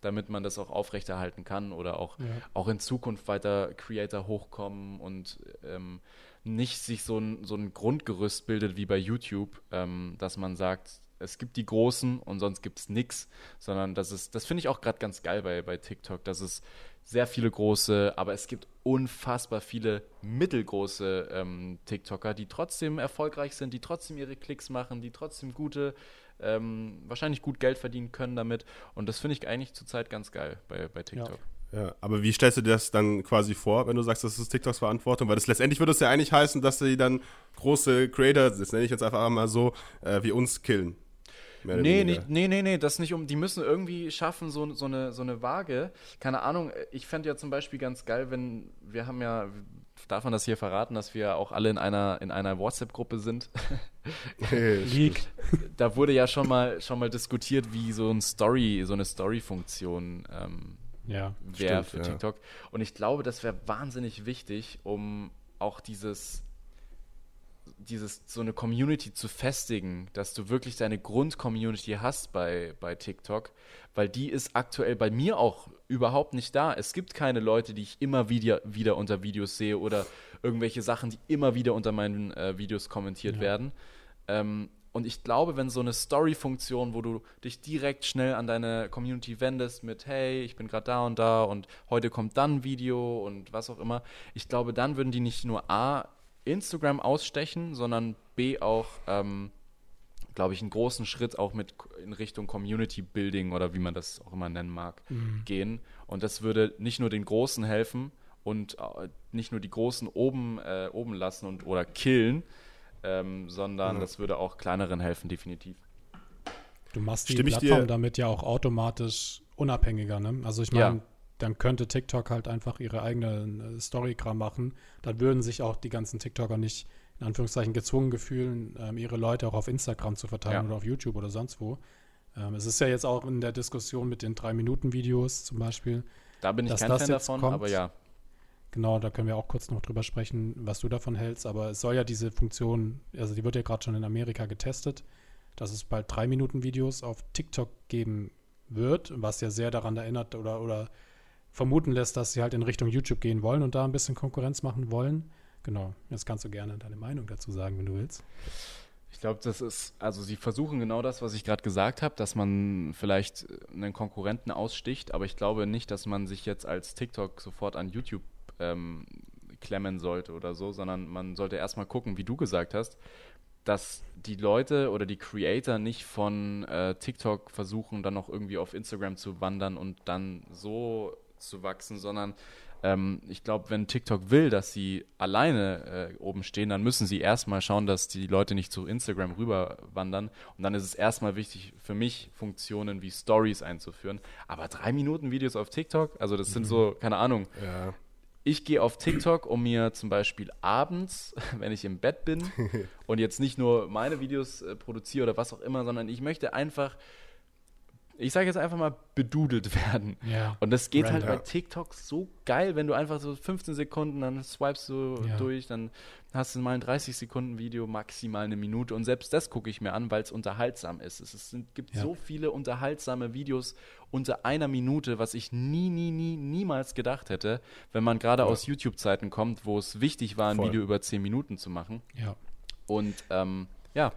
damit man das auch aufrechterhalten kann oder auch, ja. auch in Zukunft weiter Creator hochkommen und ähm, nicht sich so ein, so ein Grundgerüst bildet wie bei YouTube, ähm, dass man sagt, es gibt die Großen und sonst gibt es nichts, sondern das ist, das finde ich auch gerade ganz geil bei, bei TikTok, dass es sehr viele große, aber es gibt unfassbar viele mittelgroße ähm, TikToker, die trotzdem erfolgreich sind, die trotzdem ihre Klicks machen, die trotzdem gute, ähm, wahrscheinlich gut Geld verdienen können damit. Und das finde ich eigentlich zurzeit ganz geil bei, bei TikTok. Ja. ja. aber wie stellst du dir das dann quasi vor, wenn du sagst, das ist TikToks Verantwortung? Weil das letztendlich würde es ja eigentlich heißen, dass sie dann große Creator, das nenne ich jetzt einfach mal so, äh, wie uns killen. Nee, nee, nee, nee, nee, das nicht um. Die müssen irgendwie schaffen, so, so, eine, so eine Waage. Keine Ahnung, ich fände ja zum Beispiel ganz geil, wenn wir haben ja, darf man das hier verraten, dass wir auch alle in einer, in einer WhatsApp-Gruppe sind. [LAUGHS] Leak. Da wurde ja schon mal, schon mal diskutiert, wie so ein Story, so eine Story-Funktion ähm, ja, wäre für ja. TikTok. Und ich glaube, das wäre wahnsinnig wichtig, um auch dieses dieses, so eine Community zu festigen, dass du wirklich deine Grund-Community hast bei, bei TikTok, weil die ist aktuell bei mir auch überhaupt nicht da. Es gibt keine Leute, die ich immer wieder, wieder unter Videos sehe oder irgendwelche Sachen, die immer wieder unter meinen äh, Videos kommentiert ja. werden. Ähm, und ich glaube, wenn so eine Story-Funktion, wo du dich direkt schnell an deine Community wendest mit, hey, ich bin gerade da und da und heute kommt dann ein Video und was auch immer, ich glaube, dann würden die nicht nur A, Instagram ausstechen, sondern B auch, ähm, glaube ich, einen großen Schritt auch mit in Richtung Community Building oder wie man das auch immer nennen mag, mhm. gehen. Und das würde nicht nur den Großen helfen und äh, nicht nur die Großen oben, äh, oben lassen und oder killen, ähm, sondern ja. das würde auch kleineren helfen, definitiv. Du machst die Stimme Plattform damit ja auch automatisch unabhängiger, ne? Also ich meine, ja. Dann könnte TikTok halt einfach ihre eigene äh, Storygram machen. Dann würden sich auch die ganzen TikToker nicht in Anführungszeichen gezwungen gefühlen, ähm, ihre Leute auch auf Instagram zu verteilen ja. oder auf YouTube oder sonst wo. Ähm, es ist ja jetzt auch in der Diskussion mit den Drei-Minuten-Videos zum Beispiel. Da bin ich kein Fan davon, kommt. aber ja. Genau, da können wir auch kurz noch drüber sprechen, was du davon hältst. Aber es soll ja diese Funktion, also die wird ja gerade schon in Amerika getestet, dass es bald drei Minuten Videos auf TikTok geben wird, was ja sehr daran erinnert oder, oder vermuten lässt, dass sie halt in Richtung YouTube gehen wollen und da ein bisschen Konkurrenz machen wollen. Genau, jetzt kannst du gerne deine Meinung dazu sagen, wenn du willst. Ich glaube, das ist, also sie versuchen genau das, was ich gerade gesagt habe, dass man vielleicht einen Konkurrenten aussticht, aber ich glaube nicht, dass man sich jetzt als TikTok sofort an YouTube ähm, klemmen sollte oder so, sondern man sollte erstmal gucken, wie du gesagt hast, dass die Leute oder die Creator nicht von äh, TikTok versuchen, dann noch irgendwie auf Instagram zu wandern und dann so zu wachsen, sondern ähm, ich glaube, wenn TikTok will, dass sie alleine äh, oben stehen, dann müssen sie erstmal schauen, dass die Leute nicht zu Instagram rüber wandern. Und dann ist es erstmal wichtig für mich, Funktionen wie Stories einzuführen. Aber drei Minuten Videos auf TikTok, also das mhm. sind so, keine Ahnung, ja ich gehe auf TikTok, um mir zum Beispiel abends, [LAUGHS] wenn ich im Bett bin [LAUGHS] und jetzt nicht nur meine Videos äh, produziere oder was auch immer, sondern ich möchte einfach ich sage jetzt einfach mal, bedudelt werden. Ja. Und das geht halt bei TikTok so geil, wenn du einfach so 15 Sekunden, dann swipest du ja. durch, dann hast du mal ein 30 Sekunden Video, maximal eine Minute. Und selbst das gucke ich mir an, weil es unterhaltsam ist. Es, es gibt ja. so viele unterhaltsame Videos unter einer Minute, was ich nie, nie, nie, niemals gedacht hätte, wenn man gerade aus YouTube-Zeiten kommt, wo es wichtig war, ein Voll. Video über 10 Minuten zu machen. Ja. Und ähm, ja.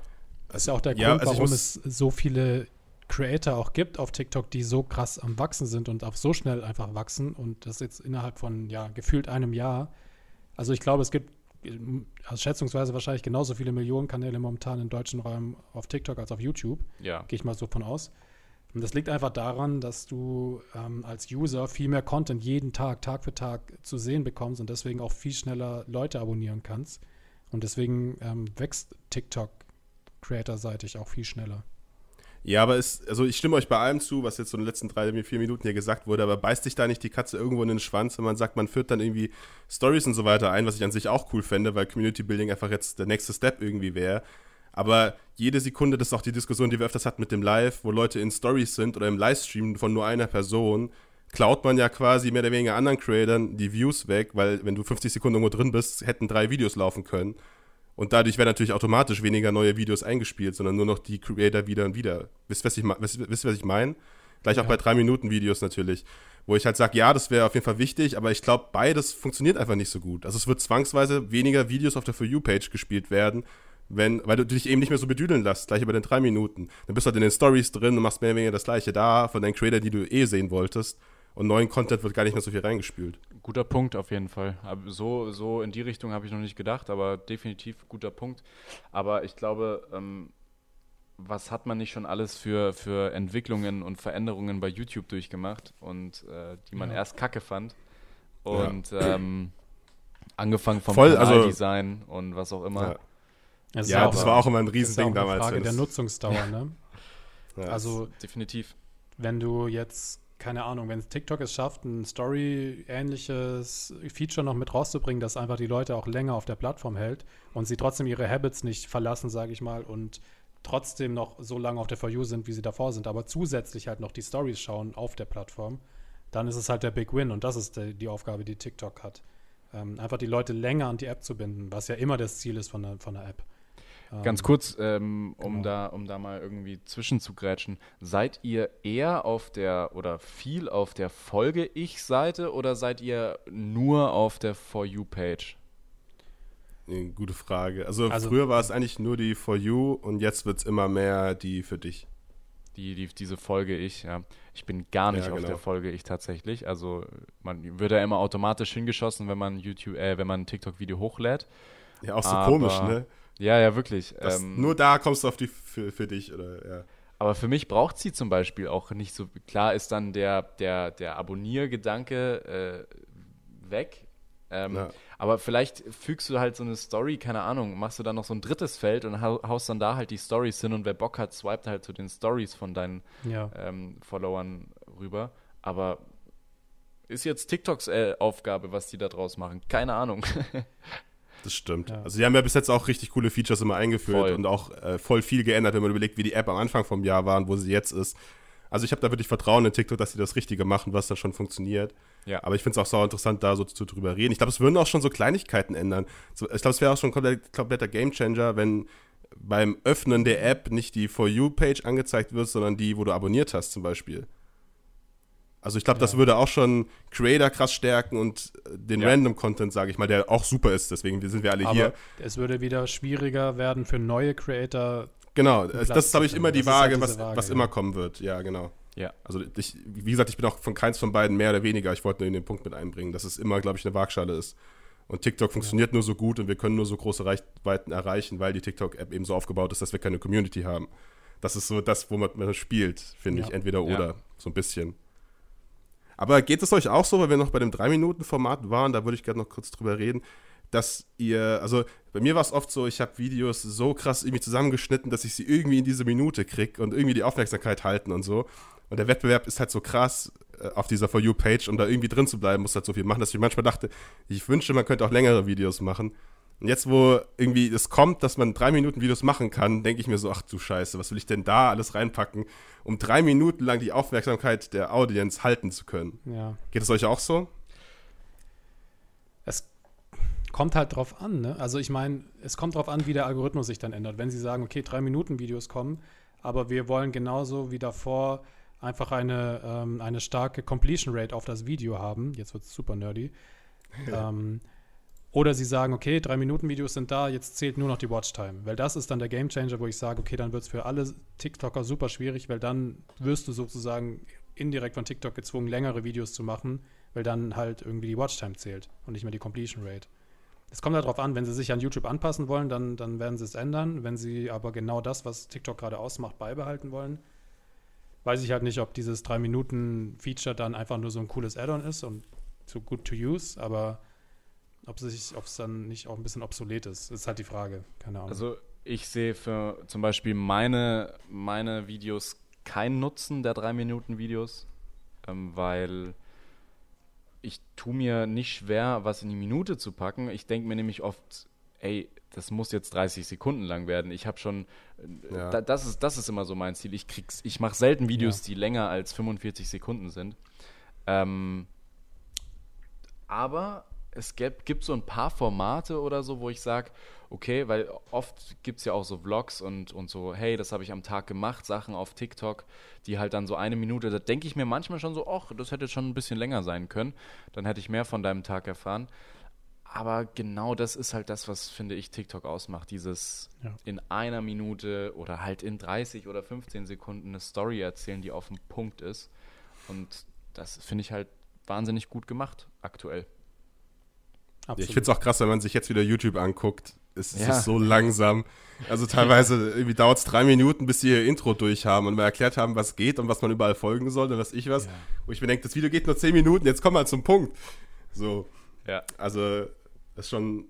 Das ist ja auch der Grund, also warum es so viele Creator auch gibt auf TikTok, die so krass am Wachsen sind und auch so schnell einfach wachsen und das jetzt innerhalb von, ja, gefühlt einem Jahr. Also ich glaube, es gibt also schätzungsweise wahrscheinlich genauso viele Millionen Kanäle momentan im deutschen Raum auf TikTok als auf YouTube. Ja. Gehe ich mal so von aus. Und das liegt einfach daran, dass du ähm, als User viel mehr Content jeden Tag, Tag für Tag zu sehen bekommst und deswegen auch viel schneller Leute abonnieren kannst. Und deswegen ähm, wächst TikTok creatorseitig auch viel schneller. Ja, aber es, also ich stimme euch bei allem zu, was jetzt so in den letzten drei, vier Minuten hier gesagt wurde, aber beißt sich da nicht die Katze irgendwo in den Schwanz, wenn man sagt, man führt dann irgendwie Stories und so weiter ein, was ich an sich auch cool fände, weil Community Building einfach jetzt der nächste Step irgendwie wäre. Aber jede Sekunde, das ist auch die Diskussion, die wir öfters hatten mit dem Live, wo Leute in Stories sind oder im Livestream von nur einer Person, klaut man ja quasi mehr oder weniger anderen Creators die Views weg, weil wenn du 50 Sekunden irgendwo drin bist, hätten drei Videos laufen können. Und dadurch werden natürlich automatisch weniger neue Videos eingespielt, sondern nur noch die Creator wieder und wieder. Wisst ihr, was ich, wisst, wisst, was ich meine? Gleich ja. auch bei 3-Minuten-Videos natürlich. Wo ich halt sage, ja, das wäre auf jeden Fall wichtig, aber ich glaube, beides funktioniert einfach nicht so gut. Also es wird zwangsweise weniger Videos auf der For You-Page gespielt werden, wenn, weil du dich eben nicht mehr so bedüdeln lässt, gleich über den 3 Minuten. Dann bist du halt in den Stories drin und machst mehr oder weniger das gleiche da von deinen Creator, die du eh sehen wolltest und neuen Content wird gar nicht mehr so viel reingespült. Guter Punkt auf jeden Fall. So, so in die Richtung habe ich noch nicht gedacht, aber definitiv guter Punkt. Aber ich glaube, ähm, was hat man nicht schon alles für, für Entwicklungen und Veränderungen bei YouTube durchgemacht und äh, die man ja. erst kacke fand. Und ja. ähm, angefangen vom Voll, also Kanaldesign also, und was auch immer. Ja, das, ja, das war auch immer ein Riesending das ist auch eine damals. Frage der Nutzungsdauer, ne? [LAUGHS] also definitiv. Wenn du jetzt keine Ahnung, wenn TikTok es schafft, ein Story-ähnliches Feature noch mit rauszubringen, das einfach die Leute auch länger auf der Plattform hält und sie trotzdem ihre Habits nicht verlassen, sage ich mal, und trotzdem noch so lange auf der For You sind, wie sie davor sind, aber zusätzlich halt noch die Stories schauen auf der Plattform, dann ist es halt der Big Win und das ist die, die Aufgabe, die TikTok hat. Ähm, einfach die Leute länger an die App zu binden, was ja immer das Ziel ist von der, von der App. Ganz ähm, kurz, ähm, um, genau. da, um da mal irgendwie zwischenzugrätschen. Seid ihr eher auf der oder viel auf der Folge-Ich-Seite oder seid ihr nur auf der For You-Page? Gute Frage. Also, also früher war es eigentlich nur die For You und jetzt wird es immer mehr die für dich. Die, die, diese Folge ich, ja. Ich bin gar nicht ja, genau. auf der Folge ich tatsächlich. Also man wird ja immer automatisch hingeschossen, wenn man YouTube, äh, wenn man ein TikTok-Video hochlädt. Ja, auch so Aber, komisch, ne? Ja, ja, wirklich. Ähm, nur da kommst du auf die für, für dich, oder ja. Aber für mich braucht sie zum Beispiel auch nicht so. Klar ist dann der, der, der Abonniergedanke äh, weg. Ähm, ja. Aber vielleicht fügst du halt so eine Story, keine Ahnung, machst du dann noch so ein drittes Feld und haust dann da halt die Stories hin und wer Bock hat, swipet halt zu den Stories von deinen ja. ähm, Followern rüber. Aber ist jetzt TikToks äh, Aufgabe, was die da draus machen? Keine Ahnung. [LAUGHS] Das stimmt. Ja. Also die haben ja bis jetzt auch richtig coole Features immer eingeführt voll. und auch äh, voll viel geändert, wenn man überlegt, wie die App am Anfang vom Jahr war und wo sie jetzt ist. Also ich habe da wirklich Vertrauen in TikTok, dass sie das Richtige machen, was dann schon funktioniert. Ja. Aber ich finde es auch sau interessant, da so zu, drüber reden. Ich glaube, es würden auch schon so Kleinigkeiten ändern. So, ich glaube, es wäre auch schon ein komplett, kompletter Gamechanger, wenn beim Öffnen der App nicht die For You-Page angezeigt wird, sondern die, wo du abonniert hast zum Beispiel. Also ich glaube, ja. das würde auch schon Creator krass stärken und äh, den ja. Random-Content, sage ich mal, der auch super ist. Deswegen sind wir alle Aber hier. Es würde wieder schwieriger werden für neue Creator. Genau, das ist, glaube ich, immer die Waage, halt was, Waage, was ja. immer kommen wird. Ja, genau. Ja. Also ich, wie gesagt, ich bin auch von keins von beiden mehr oder weniger. Ich wollte nur in den Punkt mit einbringen, dass es immer, glaube ich, eine Waagschale ist. Und TikTok funktioniert nur so gut und wir können nur so große Reichweiten erreichen, weil die TikTok-App eben so aufgebaut ist, dass wir keine Community haben. Das ist so das, wo man, man spielt, finde ich. Entweder oder, so ein bisschen. Aber geht es euch auch so, weil wir noch bei dem 3-Minuten-Format waren, da würde ich gerne noch kurz drüber reden, dass ihr, also bei mir war es oft so, ich habe Videos so krass irgendwie zusammengeschnitten, dass ich sie irgendwie in diese Minute kriege und irgendwie die Aufmerksamkeit halten und so. Und der Wettbewerb ist halt so krass äh, auf dieser For You-Page, um da irgendwie drin zu bleiben, muss halt so viel machen, dass ich manchmal dachte, ich wünschte, man könnte auch längere Videos machen. Und jetzt, wo irgendwie es kommt, dass man drei Minuten Videos machen kann, denke ich mir so, ach du Scheiße, was will ich denn da alles reinpacken, um drei Minuten lang die Aufmerksamkeit der Audience halten zu können. Ja. Geht es euch auch so? Es kommt halt drauf an, ne? Also ich meine, es kommt drauf an, wie der Algorithmus sich dann ändert. Wenn sie sagen, okay, drei Minuten Videos kommen, aber wir wollen genauso wie davor einfach eine, ähm, eine starke Completion Rate auf das Video haben, jetzt wird es super nerdy, [LAUGHS] ähm, oder sie sagen, okay, drei Minuten Videos sind da, jetzt zählt nur noch die Watchtime. Weil das ist dann der Gamechanger, wo ich sage, okay, dann wird es für alle TikToker super schwierig, weil dann wirst du sozusagen indirekt von TikTok gezwungen, längere Videos zu machen, weil dann halt irgendwie die Watchtime zählt und nicht mehr die Completion Rate. Es kommt darauf an, wenn sie sich an YouTube anpassen wollen, dann, dann werden sie es ändern. Wenn sie aber genau das, was TikTok gerade ausmacht, beibehalten wollen, weiß ich halt nicht, ob dieses 3-Minuten-Feature dann einfach nur so ein cooles Add-on ist und so good to use, aber ob es dann nicht auch ein bisschen obsolet ist, ist halt die Frage. Keine Ahnung. Also ich sehe für zum Beispiel meine, meine Videos keinen Nutzen der 3-Minuten-Videos, ähm, weil ich tue mir nicht schwer, was in die Minute zu packen. Ich denke mir nämlich oft, ey, das muss jetzt 30 Sekunden lang werden. Ich habe schon, äh, ja. da, das, ist, das ist immer so mein Ziel. Ich, ich mache selten Videos, ja. die länger als 45 Sekunden sind. Ähm, aber es gibt, gibt so ein paar Formate oder so, wo ich sage, okay, weil oft gibt es ja auch so Vlogs und, und so, hey, das habe ich am Tag gemacht, Sachen auf TikTok, die halt dann so eine Minute, da denke ich mir manchmal schon so, ach, das hätte schon ein bisschen länger sein können, dann hätte ich mehr von deinem Tag erfahren. Aber genau das ist halt das, was, finde ich, TikTok ausmacht. Dieses ja. in einer Minute oder halt in 30 oder 15 Sekunden eine Story erzählen, die auf dem Punkt ist. Und das finde ich halt wahnsinnig gut gemacht aktuell. Absolut. Ich finde es auch krass, wenn man sich jetzt wieder YouTube anguckt. Es, es ja. ist so langsam. Also teilweise irgendwie dauert es drei Minuten, bis sie ihr Intro durchhaben und mal erklärt haben, was geht und was man überall folgen soll und was ich was. Ja. Wo ich mir denke, das Video geht nur zehn Minuten, jetzt komm mal zum Punkt. So. Ja. Also, das ist schon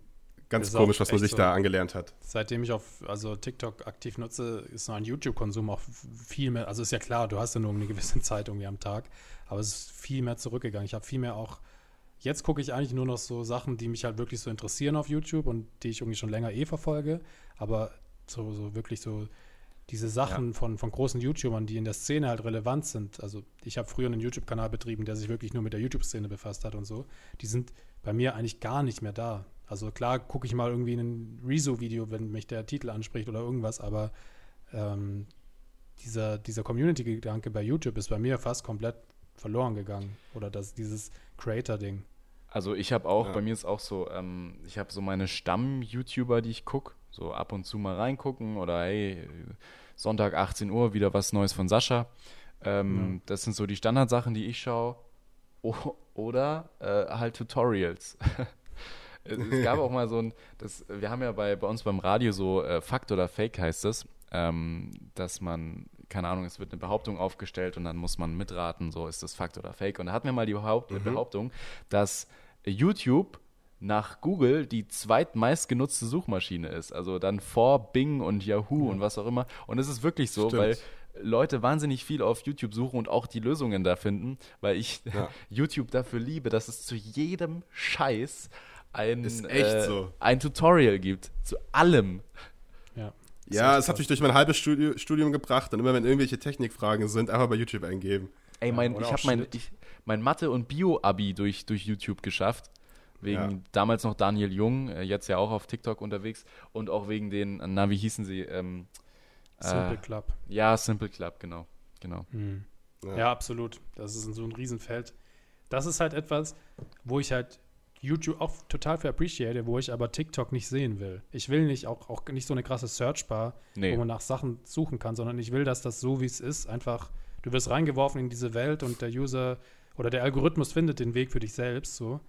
ganz ist komisch, was man sich so. da angelernt hat. Seitdem ich auf also TikTok aktiv nutze, ist mein YouTube-Konsum auch viel mehr. Also ist ja klar, du hast ja nur eine gewisse [LAUGHS] Zeit irgendwie am Tag, aber es ist viel mehr zurückgegangen. Ich habe viel mehr auch Jetzt gucke ich eigentlich nur noch so Sachen, die mich halt wirklich so interessieren auf YouTube und die ich irgendwie schon länger eh verfolge. Aber so, so wirklich so diese Sachen ja. von, von großen YouTubern, die in der Szene halt relevant sind. Also ich habe früher einen YouTube-Kanal betrieben, der sich wirklich nur mit der YouTube-Szene befasst hat und so. Die sind bei mir eigentlich gar nicht mehr da. Also klar gucke ich mal irgendwie ein Rezo-Video, wenn mich der Titel anspricht oder irgendwas, aber ähm, dieser, dieser Community-Gedanke bei YouTube ist bei mir fast komplett verloren gegangen. Oder das, dieses Creator-Ding. Also ich habe auch, Ja. bei mir ist auch so, ähm, ich habe so meine Stamm-YouTuber, die ich gucke, so ab und zu mal reingucken oder hey, Sonntag 18 Uhr wieder was Neues von Sascha. Ähm, Das sind so die Standardsachen, die ich schaue. O oder äh, halt Tutorials. [LAUGHS] es, es gab auch mal so ein, das, wir haben ja bei, bei uns beim Radio so äh, Fakt oder Fake heißt es, ähm, dass man, keine Ahnung, es wird eine Behauptung aufgestellt und dann muss man mitraten, so ist das Fakt oder Fake. Und da hatten wir mal die Behaupt Behauptung, dass YouTube nach Google die zweitmeistgenutzte Suchmaschine ist. Also dann vor Bing und Yahoo und was auch immer. Und es ist wirklich so, Stimmt. weil Leute wahnsinnig viel auf YouTube suchen und auch die Lösungen da finden, weil ich Ja. [LAUGHS] YouTube dafür liebe, dass es zu jedem Scheiß ein, äh, so. ein Tutorial gibt. Zu allem. Ja. Ja, es hat mich durch mein halbes Studi Studium gebracht und immer wenn irgendwelche Technikfragen sind, einfach bei YouTube eingeben. Ey, mein, oder ich auch habe mein, ich, mein Mathe- und Bio-Abi durch, durch YouTube geschafft. Wegen Ja. damals noch Daniel Jung, äh, jetzt ja auch auf TikTok unterwegs. Und auch wegen den, na, wie hießen sie? Ähm, Simple äh, Club. ja, Simple Club, genau. genau. Mhm. Ja. Ja. absolut. Das ist so ein Riesenfeld. Das ist halt etwas, wo ich halt YouTube auch total für appreciate, wo ich aber TikTok nicht sehen will. Ich will nicht auch, auch nicht so eine krasse Searchbar, Nee. wo man nach Sachen suchen kann, sondern ich will, dass das so wie es ist, einfach, du wirst reingeworfen in diese Welt und der User oder der Algorithmus findet den Weg für dich selbst so.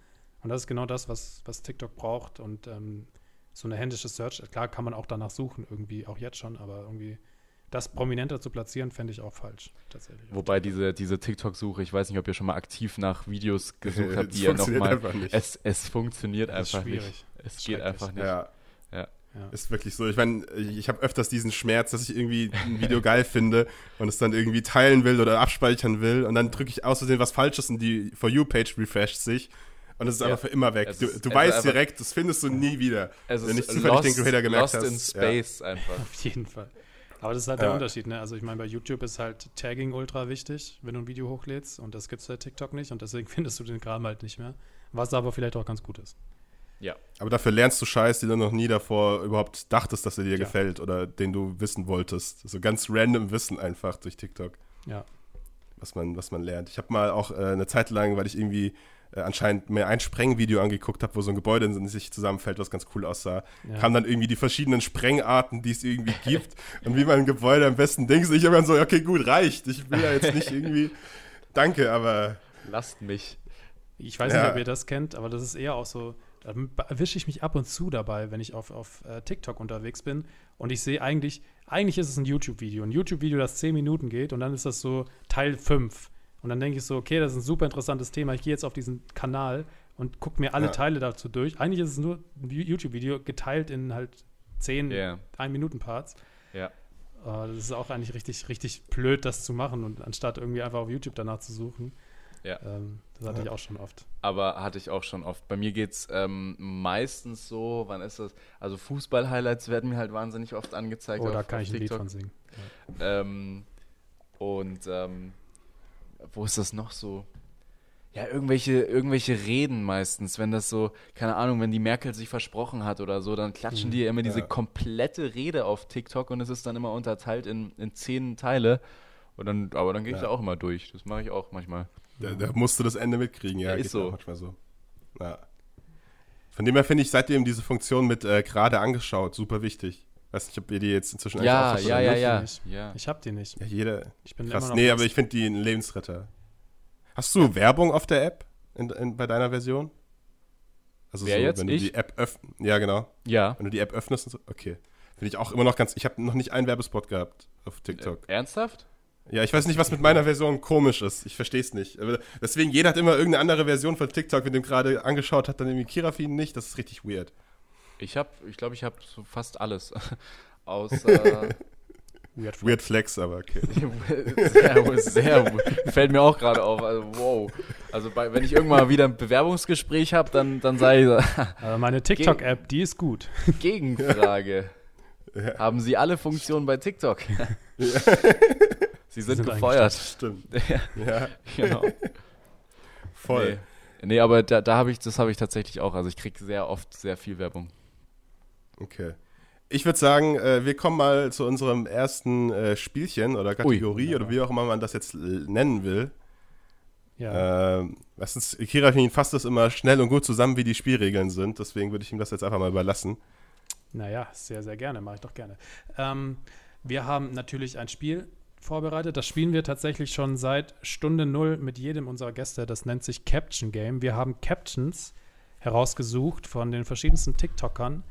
Und das ist genau das, was, was TikTok braucht. Und ähm, so eine händische Search, klar kann man auch danach suchen, irgendwie, auch jetzt schon, aber irgendwie das prominenter zu platzieren, fände ich auch falsch, tatsächlich. Wobei diese, diese TikTok-Suche, ich weiß nicht, ob ihr schon mal aktiv nach Videos [LAUGHS] gesucht habt, die ihr funktioniert nochmal. einfach nicht. Es, es funktioniert Das ist einfach nicht. schwierig. Es geht einfach nicht. Ja. Ja. Ja. Ist wirklich so. Ich meine, ich habe öfters diesen Schmerz, dass ich irgendwie ein Video geil finde und es dann irgendwie teilen will oder abspeichern will und dann drücke ich aus Versehen was Falsches und die For You-Page refresht sich und es ist Ja. einfach für immer weg. Du, ist- du es weißt direkt, das findest du nie wieder. Es Wenn ist nicht zufällig lost, den Creator gemerkt lost hast. in Space einfach. Auf jeden Fall. Aber das ist halt Ja. der Unterschied, ne? Also ich meine, bei YouTube ist halt Tagging ultra wichtig, wenn du ein Video hochlädst und das gibt es bei TikTok nicht und deswegen [LAUGHS] findest du den Kram halt nicht mehr. Was aber vielleicht auch ganz gut ist. Ja. Aber dafür lernst du Scheiß, den du noch nie davor überhaupt dachtest, dass er dir Ja. gefällt oder den du wissen wolltest. So ganz random Wissen einfach durch TikTok, Ja. was man, was man lernt. Ich habe mal auch äh, eine Zeit lang, weil ich irgendwie äh, anscheinend mir ein Sprengvideo angeguckt habe, wo so ein Gebäude in sich zusammenfällt, was ganz cool aussah, Ja. kamen dann irgendwie die verschiedenen Sprengarten, die es irgendwie [LAUGHS] gibt und wie man ein Gebäude am besten denkt. Ich habe dann so, okay, gut, reicht. Ich will ja jetzt nicht [LAUGHS] irgendwie, danke, aber Lasst mich. Ich weiß Ja. nicht, ob ihr das kennt, aber das ist eher auch so, da erwische ich mich ab und zu dabei, wenn ich auf, auf äh, TikTok unterwegs bin und ich sehe eigentlich, eigentlich ist es ein YouTube-Video. Ein YouTube-Video, das 10 Minuten geht und dann ist das so Teil 5. Und dann denke ich so, okay, das ist ein super interessantes Thema. Ich gehe jetzt auf diesen Kanal und gucke mir alle Ja. Teile dazu durch. Eigentlich ist es nur ein YouTube-Video geteilt in halt 10 Ja. 1-Minuten-Parts. Ja. Äh, das ist auch eigentlich richtig, richtig blöd, das zu machen und anstatt irgendwie einfach auf YouTube danach zu suchen. Ja. Ähm, das hatte Ja. ich auch schon oft. Aber hatte ich auch schon oft. Bei mir geht es ähm, meistens so, wann ist das? Also Fußball-Highlights werden mir halt wahnsinnig oft angezeigt. Oh, da auf, kann auf ich ein Lied TikTok. von singen. Ähm, und ähm, wo ist das noch so? Ja, irgendwelche, irgendwelche Reden meistens, wenn das so, keine Ahnung, wenn die Merkel sich versprochen hat oder so, dann klatschen Mhm. die ja immer diese Ja. komplette Rede auf TikTok und es ist dann immer unterteilt in, in zehn Teile. Und dann, aber dann gehe ich Ja. da auch immer durch. Das mache ich auch manchmal. da, da musst du das Ende mitkriegen. Ja, Ja, ist so. manchmal so. Ja. Von dem her finde ich seitdem diese Funktion mit äh, gerade angeschaut super wichtig. Weiß nicht, ob ihr die jetzt inzwischen Ja, eigentlich auch ja, habt ja, ja, ja. Ich hab die nicht. Ja, jeder. Ich bin Krass. immer noch Nee, aber ich finde die ein Lebensretter. Hast du Werbung auf der App in, in, bei deiner Version? Also Wer jetzt? wenn du Ich? die App öffnest. Ja, genau. Ja. Wenn du die App öffnest und so. Okay. Finde ich auch immer noch ganz. Ich habe noch nicht einen Werbespot gehabt auf TikTok. Ernsthaft? Ja, ich weiß nicht, was mit meiner Version komisch ist. Ich verstehe es nicht. Aber deswegen, jeder hat immer irgendeine andere Version von TikTok, mit dem gerade angeschaut hat, dann irgendwie Kirafin nicht. Das ist richtig weird. Ich habe, ich glaube, ich habe so fast alles. [LAUGHS] Außer [LAUGHS] Weird Weird Flex, aber okay. [LAUGHS] sehr, sehr, fällt mir auch gerade auf. Also, wow. Also bei, wenn ich irgendwann mal wieder ein Bewerbungsgespräch habe, dann, dann sei so, Aber meine TikTok-App, die ist gut. Gegenfrage. Ja. Haben Sie alle Funktionen bei TikTok? Sie sind, sind gefeuert. Stimmt. Ja, Ja, genau. voll. Nee, nee aber da, da habe ich, das habe ich tatsächlich auch. Also ich kriege sehr oft sehr viel Werbung. Okay. Ich würde sagen, äh, wir kommen mal zu unserem ersten äh, Spielchen oder Kategorie oder wie auch immer man das jetzt äh, nennen will. Ja. Ähm, erstens, Kirafin fasst das immer schnell und gut zusammen, wie die Spielregeln sind. Deswegen würde ich ihm das jetzt einfach mal überlassen. Naja, sehr, sehr gerne, mache ich doch gerne. Ähm, wir haben natürlich ein Spiel vorbereitet. Das spielen wir tatsächlich schon seit Stunde Null mit jedem unserer Gäste. Das nennt sich Caption Game. Wir haben Captions herausgesucht von den verschiedensten TikTokern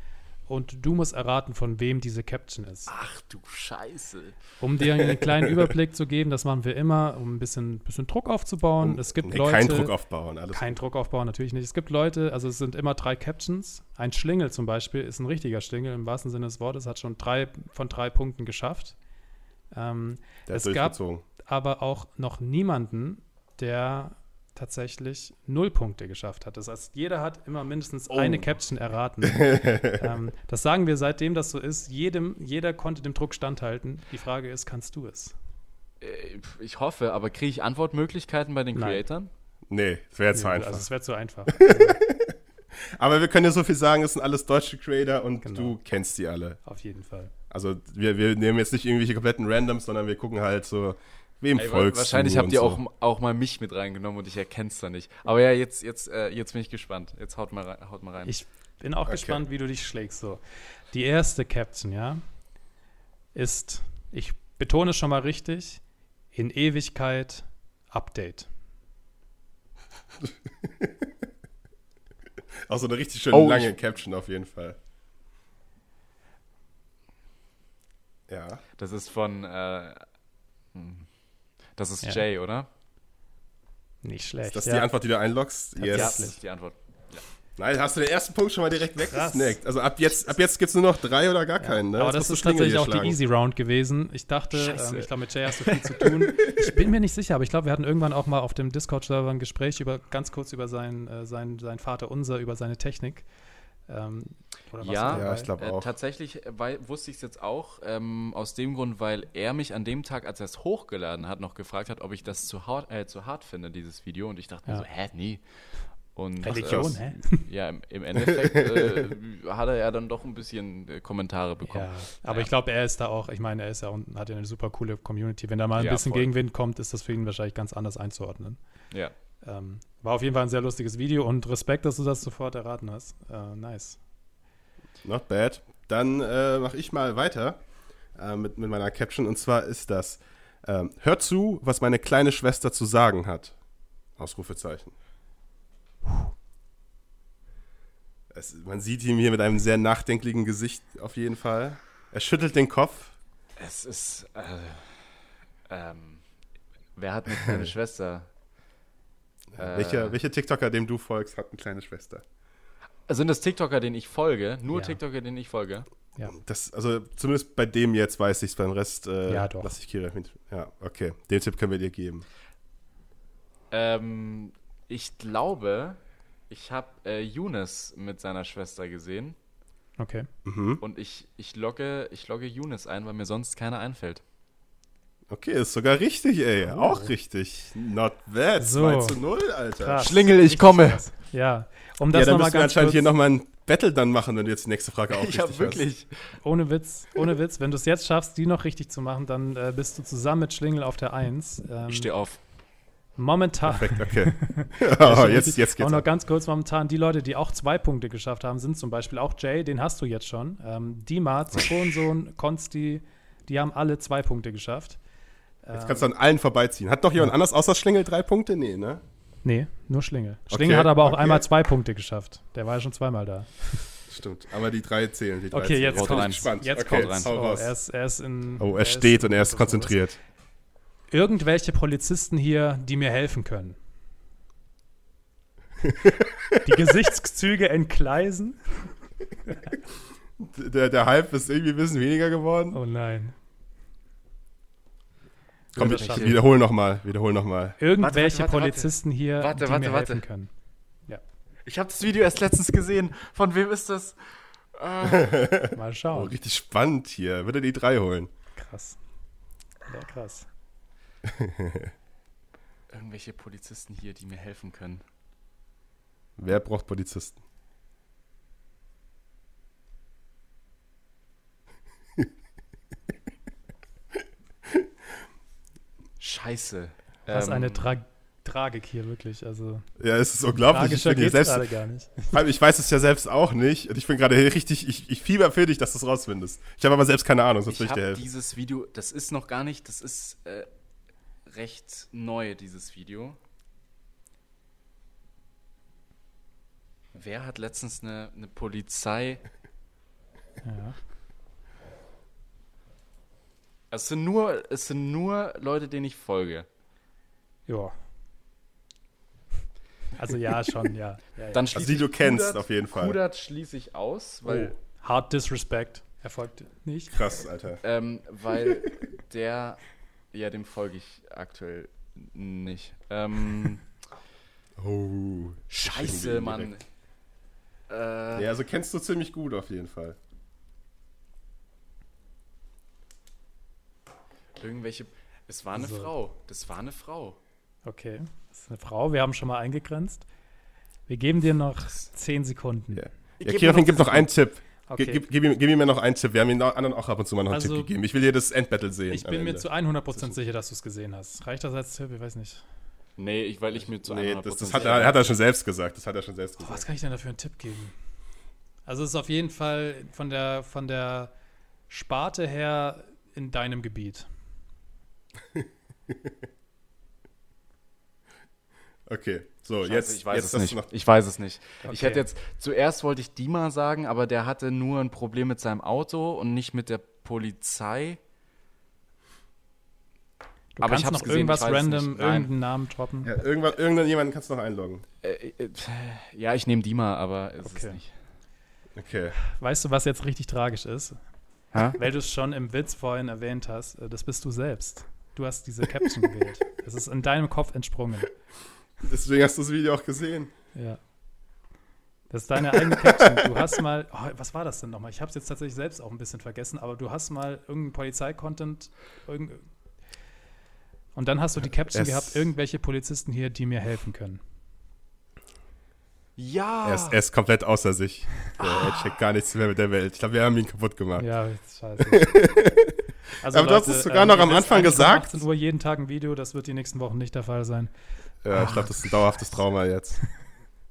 und du musst erraten, von wem diese Caption ist. Ach du Scheiße. Um dir einen kleinen Überblick zu geben, das machen wir immer, um ein bisschen, bisschen Druck aufzubauen. Um- es gibt nee, Leute. Kein Druck aufbauen, alles. Kein Druck aufbauen, natürlich nicht. Es gibt Leute, also es sind immer drei Captions. Ein Schlingel zum Beispiel ist ein richtiger Schlingel im wahrsten Sinne des Wortes, hat schon drei von drei Punkten geschafft. Ähm, es gab aber auch noch niemanden, der tatsächlich null Punkte geschafft hat. Das heißt, jeder hat immer mindestens eine Caption erraten. [LAUGHS] ähm, das sagen wir seitdem das so ist. Jedem, jeder konnte dem Druck standhalten. Die Frage ist, kannst du es? Äh, Ich hoffe, aber kriege ich Antwortmöglichkeiten bei den Nein. Creatoren? Nee, das wäre zu Nee, einfach. Also es wäre zu einfach. [LAUGHS] Aber wir können ja so viel sagen, es sind alles deutsche Creator und Genau. du kennst die alle. Auf jeden Fall. Also wir, wir nehmen jetzt nicht irgendwelche kompletten Randoms, sondern wir gucken halt so, wem Ey, folgst wahrscheinlich du habt ihr so. auch, auch mal mich mit reingenommen und ich erkenne es da nicht. Aber ja, jetzt, jetzt, äh, jetzt bin ich gespannt. Jetzt haut mal rein. Haut mal rein. Ich bin auch Okay. gespannt, wie du dich schlägst. So. Die erste Caption, ja, ist, ich betone es schon mal richtig, in Ewigkeit Update. [LAUGHS] Auch so eine richtig schön Oh, lange Caption auf jeden Fall. Ja. das ist von. Äh, hm. Das ist Ja. Jay, oder? Nicht Ist schlecht. das ja. die Antwort, die du einloggst? Tatsächlich. Ja, Yes. das ist die Antwort. Nein, hast du den ersten Punkt schon mal direkt weggesnackt. Also ab jetzt, ab jetzt gibt es nur noch drei oder gar keinen. Ne? Aber Jetzt das ist tatsächlich auch die schlagen. Easy Round gewesen. Ich dachte, ähm, ich glaube, mit Jay hast du viel zu tun. Ich bin mir nicht sicher, aber ich glaube, wir hatten irgendwann auch mal auf dem Discord-Server ein Gespräch über ganz kurz über sein, äh, sein, sein Vater unser, über seine Technik. Ähm, Ja, Ja, ich glaube Äh, auch. tatsächlich äh, weil, wusste ich es jetzt auch, ähm, aus dem Grund, weil er mich an dem Tag, als er es hochgeladen hat, noch gefragt hat, ob ich das zu hart, äh, zu hart finde, dieses Video. Und ich dachte mir Ja. so, hä, nee. Und, Religion, äh, hä? [LAUGHS] Ja, im, im Endeffekt äh, hat er ja dann doch ein bisschen äh, Kommentare bekommen. Ja, aber Ja. ich glaube, er ist da auch, ich meine, er ist ja und hat ja eine super coole Community. Wenn da mal ein Ja, bisschen voll. Gegenwind kommt, ist das für ihn wahrscheinlich ganz anders einzuordnen. Ja. Ähm, war auf jeden Fall ein sehr lustiges Video und Respekt, dass du das sofort erraten hast. Äh, nice. Not bad. Dann äh, mache ich mal weiter äh, mit, mit meiner Caption. Und zwar ist das: ähm, Hört zu, was meine kleine Schwester zu sagen hat. Ausrufezeichen. Es, man sieht ihn hier mit einem sehr nachdenklichen Gesicht auf jeden Fall. Er schüttelt den Kopf. Es ist. Äh, ähm, wer hat eine kleine [LAUGHS] Schwester? Äh, welcher, welcher TikToker, dem du folgst, hat eine kleine Schwester? Sind das TikToker, denen ich folge? Nur Ja. TikToker, denen ich folge? Ja. Das, also zumindest bei dem jetzt weiß ich es, beim Rest äh, Ja, doch. lasse ich Kira mit. Ja, okay. Den Tipp können wir dir geben. Ähm, ich glaube, ich habe äh, Younes mit seiner Schwester gesehen Okay. Mhm. und ich, ich, logge, ich logge Younes ein, weil mir sonst keiner einfällt. Okay, ist sogar richtig, ey. Oh. Auch richtig. Not bad. So. 2 zu 0, Alter. Krass. Schlingel, ich komme. krass. Ja, um Ja, das dann nochmal müssen wir anscheinend kurz, hier nochmal ein Battle dann machen, wenn du jetzt die nächste Frage auch [LAUGHS] Ja, richtig wirklich. ohne Witz, ohne Witz, wenn du es jetzt schaffst, die noch richtig zu machen, dann äh, bist du zusammen mit Schlingel auf der 1. Ähm, Ich stehe auf. momentan, hast. Perfekt, okay. Ja, [LAUGHS] [LAUGHS] oh, jetzt, jetzt geht's. Auch noch ganz kurz momentan, die Leute, die auch zwei Punkte geschafft haben, sind zum Beispiel auch Jay, den hast du jetzt schon. Ähm, Dima, Zitronensohn, Konsti, die haben alle zwei Punkte geschafft. Jetzt kannst du an allen vorbeiziehen. Hat noch jemand anders außer Schlingel drei Punkte? Nee, ne? Nee, nur Schlingel. Schlingel Okay, hat aber auch okay. einmal zwei Punkte geschafft. Der war ja schon zweimal da. [LAUGHS] Stimmt. Aber die drei zählen. Die drei Okay, zählen. jetzt ich rein. Jetzt okay, kommt rein. Oh, raus. er, ist, er ist in. oh, er steht und er ist konzentriert. Irgendwelche Polizisten hier, die mir helfen können. die [LAUGHS] Gesichtszüge entgleisen. Der, der Hype ist irgendwie ein bisschen weniger geworden. Oh nein. Komm, ich schaffen. wiederhol nochmal. Wiederhol nochmal. Irgendwelche warte, warte. Polizisten hier, Warte, die warte, mir warte. helfen können. Ich habe das Video erst letztens gesehen. Von wem ist das? [LAUGHS] Mal Oh, schauen. richtig spannend hier. Wird er die drei holen? Krass. Ja, krass. [LAUGHS] Irgendwelche Polizisten hier, die mir helfen können. Wer braucht Polizisten? Scheiße. Was Ähm, eine Tra Tragik hier, wirklich. Also, Ja, es ist unglaublich. Ich, tragischer bin selbst, gerade gar nicht. ich weiß es ja selbst auch nicht. Und ich bin gerade hier richtig, ich, ich fieber für dich, dass du es rausfindest. Ich habe aber selbst keine Ahnung, sonst Ich will ich dir habe helfen. dieses Video, das ist noch gar nicht, das ist äh, recht neu, dieses Video. Wer hat letztens eine, eine Polizei. Ja. Es sind, nur, es sind nur Leute, denen ich folge. ja. Also ja, schon, ja. ja, ja. Dann Also schließe die du ich kennst, Kudert- auf jeden Fall. Kudert schließe ich aus, weil, oh, Hard Disrespect. Erfolgt nicht. Krass, Alter. ähm, weil der, ja, dem folge ich aktuell nicht. Ähm, Oh. scheiße. Mann. Äh, Ja, also kennst du ziemlich gut auf jeden Fall. Irgendwelche. Es war eine Also- Frau. Das war eine Frau. Okay. Das ist eine Frau. Wir haben schon mal eingegrenzt. Wir geben dir noch 10 Sekunden. Ja. Ja, Kirafin, noch gib noch einen Tipp. Okay. Gib, gib, ihm, gib ihm mir noch einen Tipp. Wir haben den anderen auch ab und zu mal noch einen Also, Tipp gegeben. Ich will hier das Endbattle sehen. ich bin mir zu 100% sicher, dass du es gesehen hast. Reicht das als Tipp? Ich weiß nicht. Nee, ich, weil ich mir zu Nee, 100% das, das hat, er, hat er schon selbst gesagt. Das hat er schon selbst Oh, was gesagt. kann ich denn da für einen Tipp geben? Also es ist auf jeden Fall von der, von der Sparte her in deinem Gebiet. [LAUGHS] Okay, so, Scheiße, jetzt, ich weiß jetzt es nicht. Ich weiß es nicht. Ich Okay. hätte jetzt zuerst wollte ich Dima sagen, aber der hatte nur ein Problem mit seinem Auto und nicht mit der Polizei. Du Aber ich hab's noch gesehen, irgendwas ich random, irgendeinen Namen droppen. Ja, irgendwann, irgendjemanden kannst du noch einloggen. Äh, äh, ja, ich nehme Dima, aber ist Okay. es nicht. Okay. Weißt du, was jetzt richtig tragisch ist? Hä? Weil du es schon im Witz vorhin erwähnt hast, äh, das bist du selbst. Du hast diese Caption gewählt. Es ist in deinem Kopf entsprungen. Deswegen hast du das Video auch gesehen. Ja. Das ist deine eigene Caption. Du hast mal, oh, was war das denn nochmal? Ich habe es jetzt tatsächlich selbst auch ein bisschen vergessen, aber du hast mal irgendeinen Polizeicontent irgend und dann hast du die Caption Es- gehabt, irgendwelche Polizisten hier, die mir helfen können. Ja. Er, ist, er ist komplett außer sich. Ja, Er checkt gar nichts mehr mit der Welt. Ich glaube, wir haben ihn kaputt gemacht. Ja, scheiße. [LAUGHS] Also, Aber du hast es sogar noch ihr am Anfang gesagt. 18 Uhr jeden Tag ein Video, das wird die nächsten Wochen nicht der Fall sein. Ja, ich glaube, das ist ein dauerhaftes Trauma jetzt.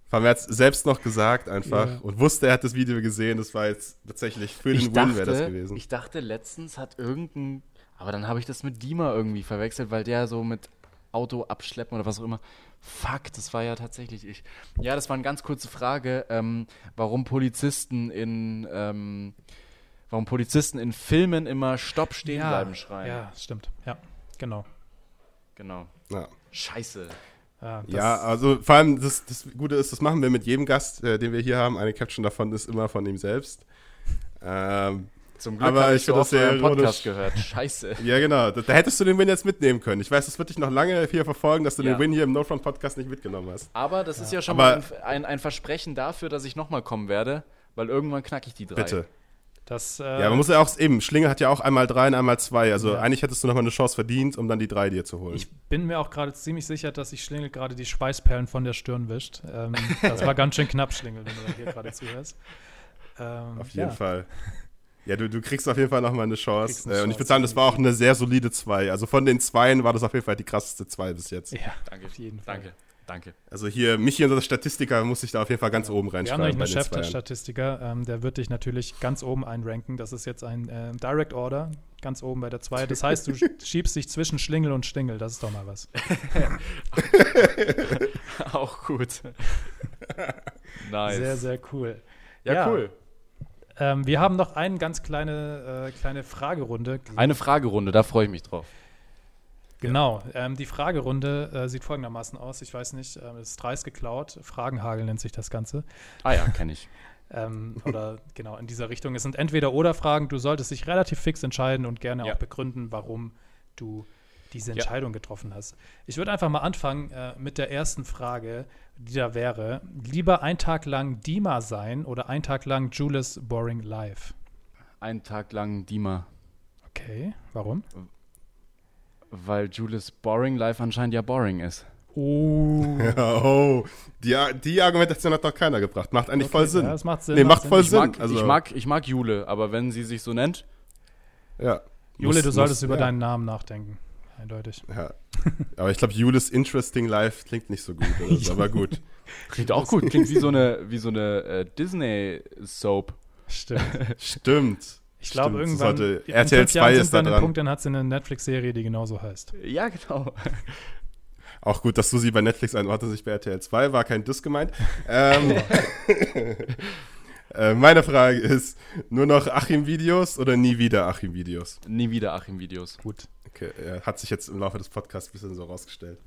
Vor allem, er hat es selbst noch gesagt einfach Ja. und wusste, er hat das Video gesehen. Das war jetzt tatsächlich für den ich Win wäre das gewesen. ich dachte, letztens hat irgendein, aber dann habe ich das mit Dima irgendwie verwechselt, weil der so mit Auto abschleppen oder was auch immer. Fuck, das war ja tatsächlich ich. Ja, das war eine ganz kurze Frage, ähm, warum Polizisten in, ähm, warum Polizisten in Filmen immer Stopp stehen bleiben schreien. Ja, stimmt. Ja, genau. Genau. ja. Scheiße. Ja, ja, also vor allem das, das Gute ist, das machen wir mit jedem Gast, äh, den wir hier haben. Eine Caption davon ist immer von ihm selbst. Ähm, Zum Glück Aber habe ich so das sehr Podcast gehört. Scheiße. [LAUGHS] ja, genau. Da, da hättest du den Win jetzt mitnehmen können. Ich weiß, das wird dich noch lange hier verfolgen, dass du Ja. den Win hier im No Front Podcast nicht mitgenommen hast. Aber das ist ja schon Aber- mal ein, ein, ein Versprechen dafür, dass ich nochmal kommen werde, weil irgendwann knacke ich die drei. Bitte. Das, äh, Ja, man muss ja auch eben, Schlinge hat ja auch einmal drei und einmal zwei. Also Ja. eigentlich hättest du nochmal eine Chance verdient, um dann die drei dir zu holen. Ich bin mir auch gerade ziemlich sicher, dass sich Schlingel gerade die Schweißperlen von der Stirn wischt. Ähm, das war ganz schön knapp, Schlingel, wenn du da hier gerade zuhörst. Ähm, Auf jeden ja. Fall. Ja, du, du kriegst auf jeden Fall nochmal eine Chance. eine Äh, und ich würde sagen, das war auch eine sehr solide 2. Also von den Zweien war das auf jeden Fall die krasseste 2 bis jetzt. Ja, Danke. auf jeden Fall. Danke. Danke. Also hier, Michi, unser Statistiker, muss sich da auf jeden Fall ganz oben Wir haben reinschreiben nämlich bei einen den Chef der Zweiern. Statistiker, ähm, der wird dich natürlich ganz oben einranken. Das ist jetzt ein äh, Direct Order, ganz oben bei der 2. Das heißt, du [LAUGHS] schiebst dich zwischen Schlingel und Stingel. Das ist doch mal was. [LAUGHS] Auch gut. [LAUGHS] nice. Sehr, sehr cool. ja, ja. cool. Ähm, wir haben noch eine ganz kleine, äh, kleine Fragerunde. Eine Fragerunde, da freue ich mich drauf. Genau, ähm, die Fragerunde äh, sieht folgendermaßen aus. Ich weiß nicht, ähm, es ist dreist geklaut. Fragenhagel nennt sich das Ganze. Ah ja, kenne ich. [LAUGHS] Ähm, oder genau in dieser Richtung. Es sind entweder oder Fragen. Du solltest dich relativ fix entscheiden und gerne Ja. auch begründen, warum du diese Ja. Entscheidung getroffen hast. Ich würde einfach mal anfangen äh, mit der ersten Frage, die da wäre: Lieber ein Tag lang Dima sein oder ein Tag lang Julius Boring Live? Einen Tag lang Dima, Okay, warum? Weil Julius Boring Live anscheinend ja boring ist. Oh, [LAUGHS] oh, die, die Argumentation hat doch keiner gebracht. Macht eigentlich voll Sinn. Ja, das macht Sinn. Nee, macht voll Ich Sinn. mag, also, ich, mag, ich mag Jule, aber wenn sie sich so nennt, ja. Jule, Muss- du solltest muss- über ja. deinen Namen nachdenken. eindeutig. Ja. Aber ich glaube, Julis Interesting Life klingt nicht so gut. Oder so, [LAUGHS] aber gut. Klingt auch gut. [LAUGHS] Klingt wie so eine, wie so eine äh, Disney-Soap. Stimmt. Stimmt. Ich glaube, irgendwann. sollte- RTL fünf Jahren 2 sind ist da dran. Punkt, dann hat sie eine Netflix-Serie, die genauso heißt. Ja, genau. [LAUGHS] Auch gut, dass du sie bei Netflix einordnest, ich bei RTL 2, war kein Diss gemeint. Ähm, [LAUGHS] [LAUGHS] äh, meine Frage ist, nur noch Achim-Videos oder nie wieder Achim-Videos? Nie wieder Achim-Videos. Gut. Okay, äh, hat sich jetzt im Laufe des Podcasts ein bisschen so rausgestellt.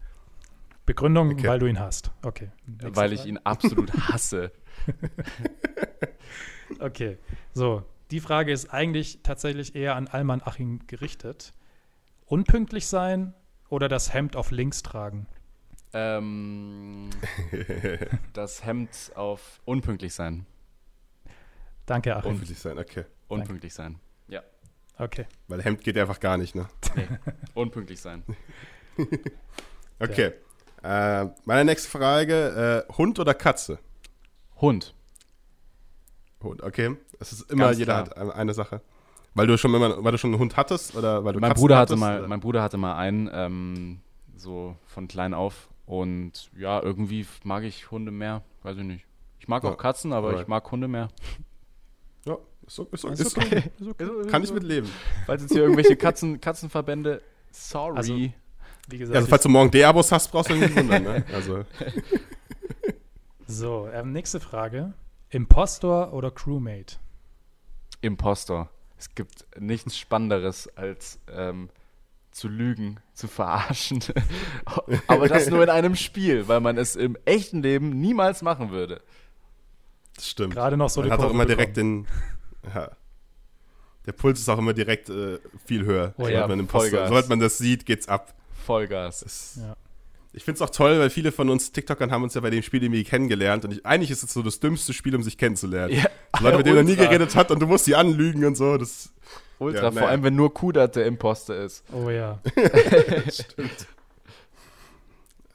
Begründung, Okay. weil du ihn hast. Okay. Weil ich ihn absolut hasse. Okay. So, die Frage ist eigentlich tatsächlich eher an Alman Achim gerichtet. Unpünktlich sein oder das Hemd auf links tragen? ähm, [LAUGHS] das Hemd auf unpünktlich sein. Danke, Achim. Unpünktlich sein, okay. Unpünktlich sein. Ja. Okay. Weil Hemd geht einfach gar nicht, ne? Nee. unpünktlich sein. [LAUGHS] Okay. Äh, meine nächste Frage, äh, Hund oder Katze? Hund. Hund, okay. Es ist immer, Ganz jeder klar. hat eine- Sache. Weil du schon immer, weil du schon einen Hund hattest oder weil du Mein Katzen Bruder, hatte hattest, mal, oder? mein Bruder hatte mal einen, ähm, so von klein auf. Und ja, irgendwie mag ich Hunde mehr. Weiß ich nicht. Ich mag Ja. auch Katzen, aber Alright. ich mag Hunde mehr. Ja, ist, so- ist, so- Ist ist okay. okay. Okay. [LAUGHS] Kann ich mitleben. Falls jetzt hier irgendwelche [LAUGHS] Katzen, Katzenverbände, sorry. Also, Wie gesagt, also falls du morgen D-Abos hast, brauchst du nicht wundern, ne? [LAUGHS] Also, so, ähm, nächste Frage. Impostor oder Crewmate? Impostor. Es gibt nichts Spannenderes als ähm, zu lügen, zu verarschen. [LAUGHS] Aber das nur in einem Spiel, weil man es im echten Leben niemals machen würde. das stimmt. Gerade noch so Man die hat auch immer direkt bekommen. den. Ja. Der Puls ist auch immer direkt äh, viel höher. Oh sobald, ja, man Imposter, Vollgas. sobald man das sieht, geht's ab. Vollgas. Das, Ja. Ich finde es auch toll, weil viele von uns TikTokern haben uns ja bei dem Spiel irgendwie kennengelernt und ich, eigentlich ist es so das dümmste Spiel, um sich kennenzulernen. Ja, Leute, mit denen man nie geredet hat und du musst sie anlügen und so. Das Ultra, Ja, vor allem wenn nur Kudat der Imposter ist. Oh ja. [LAUGHS]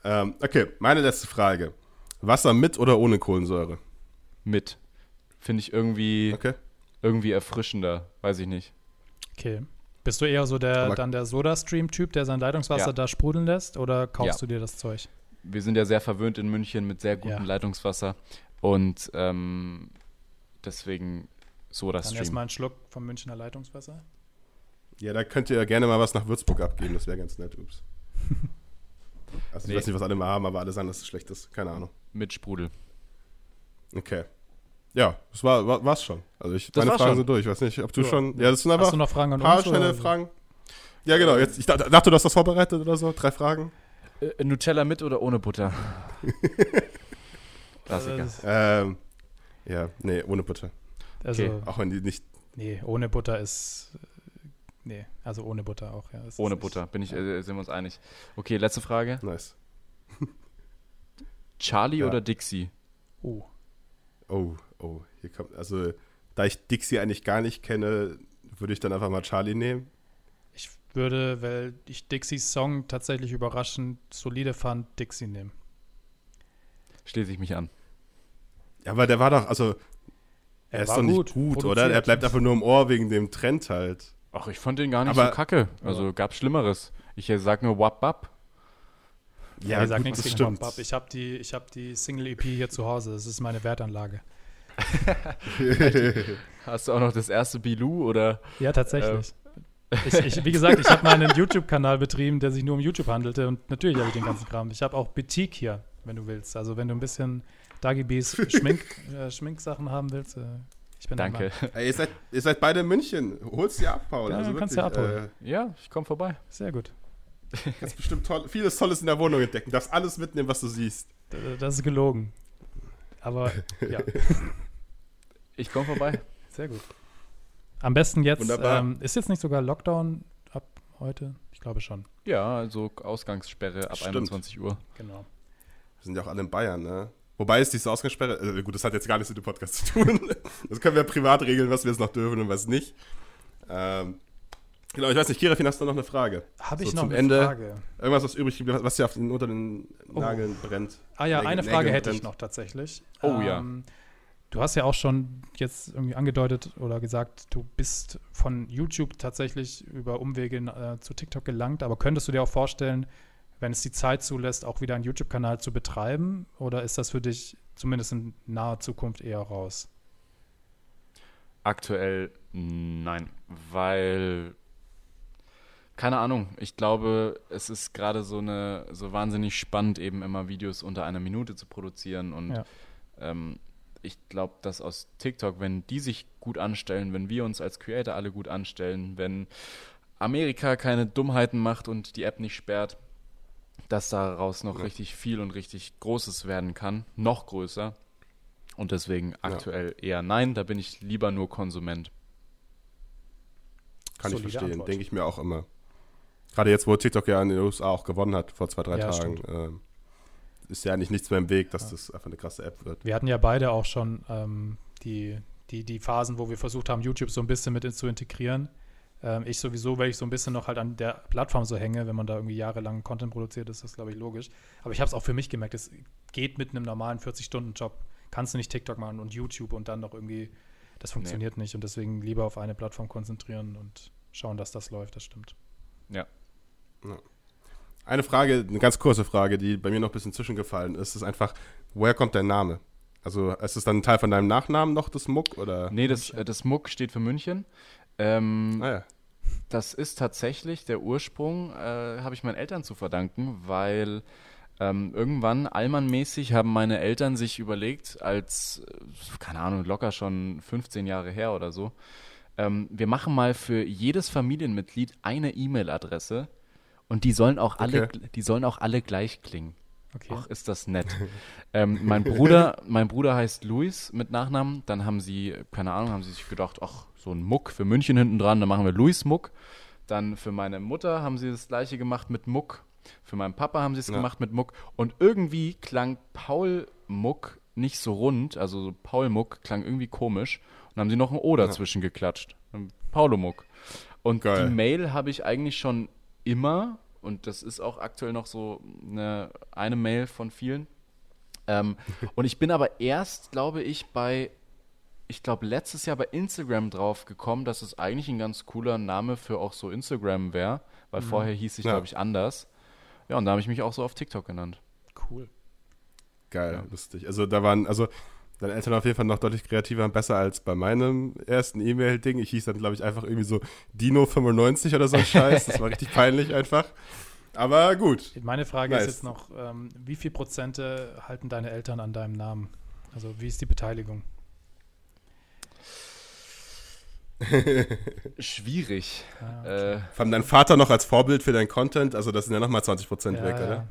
ähm, okay, meine letzte Frage. Wasser mit oder ohne Kohlensäure? Mit. Finde ich irgendwie, Okay. irgendwie erfrischender. Weiß ich nicht. Okay. Bist du eher so der Aber- dann der Soda-Stream-Typ, der sein Leitungswasser Ja. da sprudeln lässt, oder kaufst Ja. du dir das Zeug? Wir sind ja sehr verwöhnt in München mit sehr gutem Ja. Leitungswasser. Und ähm, deswegen Soda Dann erstmal einen Schluck vom Münchner Leitungswasser. Ja, da könnt ihr gerne mal was nach Würzburg abgeben, das wäre ganz nett. Ups. Also ich Nee. weiß nicht, was alle mal haben, aber alle sagen, dass es schlecht ist. Keine Ahnung. Mit Sprudel. Okay. Ja, das war, war war's schon. Also ich, Das meine Fragen schon. sind durch. Ich weiß nicht, ob du Ja. schon. Ja, das sind einfach Hast du noch Fragen an ein paar uns? schnelle oder? Fragen. Ja, genau. Jetzt, ich dachte, du hast das vorbereitet oder so. Drei Fragen. Äh, Nutella mit oder ohne Butter? [LAUGHS] Klassiker. Also, Ähm, ja, nee, ohne Butter. also Okay. Auch wenn die nicht. nee, ohne Butter ist. äh, Nee, also ohne Butter auch, ja. Ohne nicht- Butter, bin ich, äh, sind wir uns einig. Okay, letzte Frage. Nice. Charlie Ja. oder Dixie? Oh, Oh, oh, hier kommt. Also, da ich Dixie eigentlich gar nicht kenne, würde ich dann einfach mal Charlie nehmen. ich würde, weil ich Dixies Song tatsächlich überraschend solide fand, Dixie nehmen. Schließe ich mich an. Ja, aber der war doch, also, er, ist war doch nicht gut, oder? Er bleibt einfach nur im Ohr wegen dem Trend halt. Ach, ich fand den gar nicht Aber- so kacke. Also gab's Schlimmeres. Ich äh, sag nur Wap Wap. Ja, ich sag gut, nichts das gegen stimmt. Hop-Up. Ich habe die, ich hab die Single-EP hier zu Hause. Das ist meine Wertanlage. [LAUGHS] Hast du auch noch das erste Bilou oder? Ja, tatsächlich. Ich, ich, wie gesagt, ich habe mal einen [LAUGHS] YouTube-Kanal betrieben, der sich nur um YouTube handelte und natürlich habe ich den ganzen Kram. Ich habe auch Boutique hier, wenn du willst. Also wenn du ein bisschen Dagibis [LAUGHS] Schmink, äh, Schminksachen haben willst, äh, ich bin Danke. Ey, ihr, seid, ihr seid beide in München. Hol's dir ab, Paul. Ja, also kannst wirklich, du abholen. Ja, ich komme vorbei. Sehr gut. Äh, kannst bestimmt toll, vieles Tolles in der Wohnung entdecken. Darfst alles mitnehmen, was du siehst. Das ist gelogen. Aber ja, Ich komme vorbei. [LAUGHS] sehr gut. Am besten jetzt, Wunderbar. ähm, ist jetzt nicht sogar Lockdown ab heute? Ich glaube schon. Ja, also Ausgangssperre ab Stimmt. 21 Uhr. Genau. Wir sind ja auch alle in Bayern, ne? Wobei ist diese Ausgangssperre, äh, gut, das hat jetzt gar nichts mit dem Podcast zu tun. [LAUGHS] Das können wir privat regeln, was wir jetzt noch dürfen und was nicht. Ähm, genau, ich weiß nicht, Kirafin, hast du noch eine Frage? Habe ich So noch zum eine Ende. Frage? Irgendwas, was übrig geblieben ist, was dir auf den, unter den Oh. Nageln brennt? Ah ja, Nägel- eine Nägel Frage hätte brennt. ich noch tatsächlich. Oh ja. Du hast ja auch schon jetzt irgendwie angedeutet oder gesagt, du bist von YouTube tatsächlich über Umwege äh, zu TikTok gelangt, aber könntest du dir auch vorstellen, wenn es die Zeit zulässt, auch wieder einen YouTube-Kanal zu betreiben? Oder ist das für dich zumindest in naher Zukunft eher raus? Aktuell nein, weil keine Ahnung. Ich glaube, es ist gerade so eine so wahnsinnig spannend, eben immer Videos unter einer Minute zu produzieren und ja. ähm, ich glaube, dass aus TikTok, wenn die sich gut anstellen, wenn wir uns als Creator alle gut anstellen, wenn Amerika keine Dummheiten macht und die App nicht sperrt, dass daraus noch ja. richtig viel und richtig Großes werden kann, noch größer. Und deswegen aktuell ja. eher nein, da bin ich lieber nur Konsument. Kann Solide ich verstehen, denke ich mir auch immer. Gerade jetzt, wo TikTok ja in den USA auch gewonnen hat, vor zwei, drei ja, Tagen, äh, ist ja eigentlich nichts mehr im Weg, dass ja. das einfach eine krasse App wird. Wir hatten ja beide auch schon ähm, die, die, die Phasen, wo wir versucht haben, YouTube so ein bisschen mit zu integrieren. Ähm, ich sowieso, weil ich so ein bisschen noch halt an der Plattform so hänge, wenn man da irgendwie jahrelang Content produziert, ist das, glaube ich, logisch. Aber ich habe es auch für mich gemerkt, es geht mit einem normalen 40-Stunden-Job kannst du nicht TikTok machen und YouTube und dann noch irgendwie, das funktioniert nee. nicht und deswegen lieber auf eine Plattform konzentrieren und schauen, dass das läuft, das stimmt. Ja. ja. Eine Frage, eine ganz kurze Frage, die bei mir noch ein bisschen zwischengefallen ist, ist einfach, woher kommt dein Name? Also ist es dann ein Teil von deinem Nachnamen noch, das Muck? Oder? Nee, das, äh, das Muck steht für München. Ähm, ah ja. Das ist tatsächlich der Ursprung, äh, habe ich meinen Eltern zu verdanken, weil ähm, irgendwann, allmannmäßig, haben meine Eltern sich überlegt, als, äh, keine Ahnung, locker schon 15 Jahre her oder so, ähm, wir machen mal für jedes Familienmitglied eine E-Mail-Adresse und die sollen auch alle, okay. die sollen auch alle gleich klingen. Okay. Ach, ist das nett. ähm, mein Bruder, [LAUGHS] mein Bruder heißt Luis mit Nachnamen. Dann haben sie, keine Ahnung, haben sie sich gedacht, ach, so ein Muck für München hinten dran, dann machen wir Luis Muck. Dann für meine Mutter haben sie das gleiche gemacht mit Muck für meinen Papa haben sie es ja. gemacht mit Muck. Und irgendwie klang Paul Muck nicht so rund, also Paul Muck klang irgendwie komisch. Und haben sie noch ein O dazwischen ja. geklatscht. Paulo Muck. Und Geil. die Mail habe ich eigentlich schon immer, und das ist auch aktuell noch so eine, eine Mail von vielen. Ähm, [LAUGHS] und ich bin aber erst, glaube ich, bei, ich glaube, letztes Jahr bei Instagram drauf gekommen, dass es eigentlich ein ganz cooler Name für auch so Instagram wäre, weil mhm. vorher hieß ich, ja. glaube ich, anders. Ja, und da habe ich mich auch so auf TikTok genannt. Cool. Geil, ja. lustig. Also da waren, also deine Eltern auf jeden Fall noch deutlich kreativer und besser als bei meinem ersten E-Mail-Ding. Ich hieß dann, glaube ich, einfach irgendwie so Dino95 oder so ein Scheiß. Das war richtig peinlich einfach. Aber gut. Meine Frage nice. ist jetzt noch, ähm, wie viel Prozente halten deine Eltern an deinem Namen? Also wie ist die Beteiligung? [LAUGHS] Schwierig. Ah, okay. äh, Fand dein Vater noch als Vorbild für deinen Content? Also, das sind ja nochmal 20 Prozent ja, weg, oder? Ja.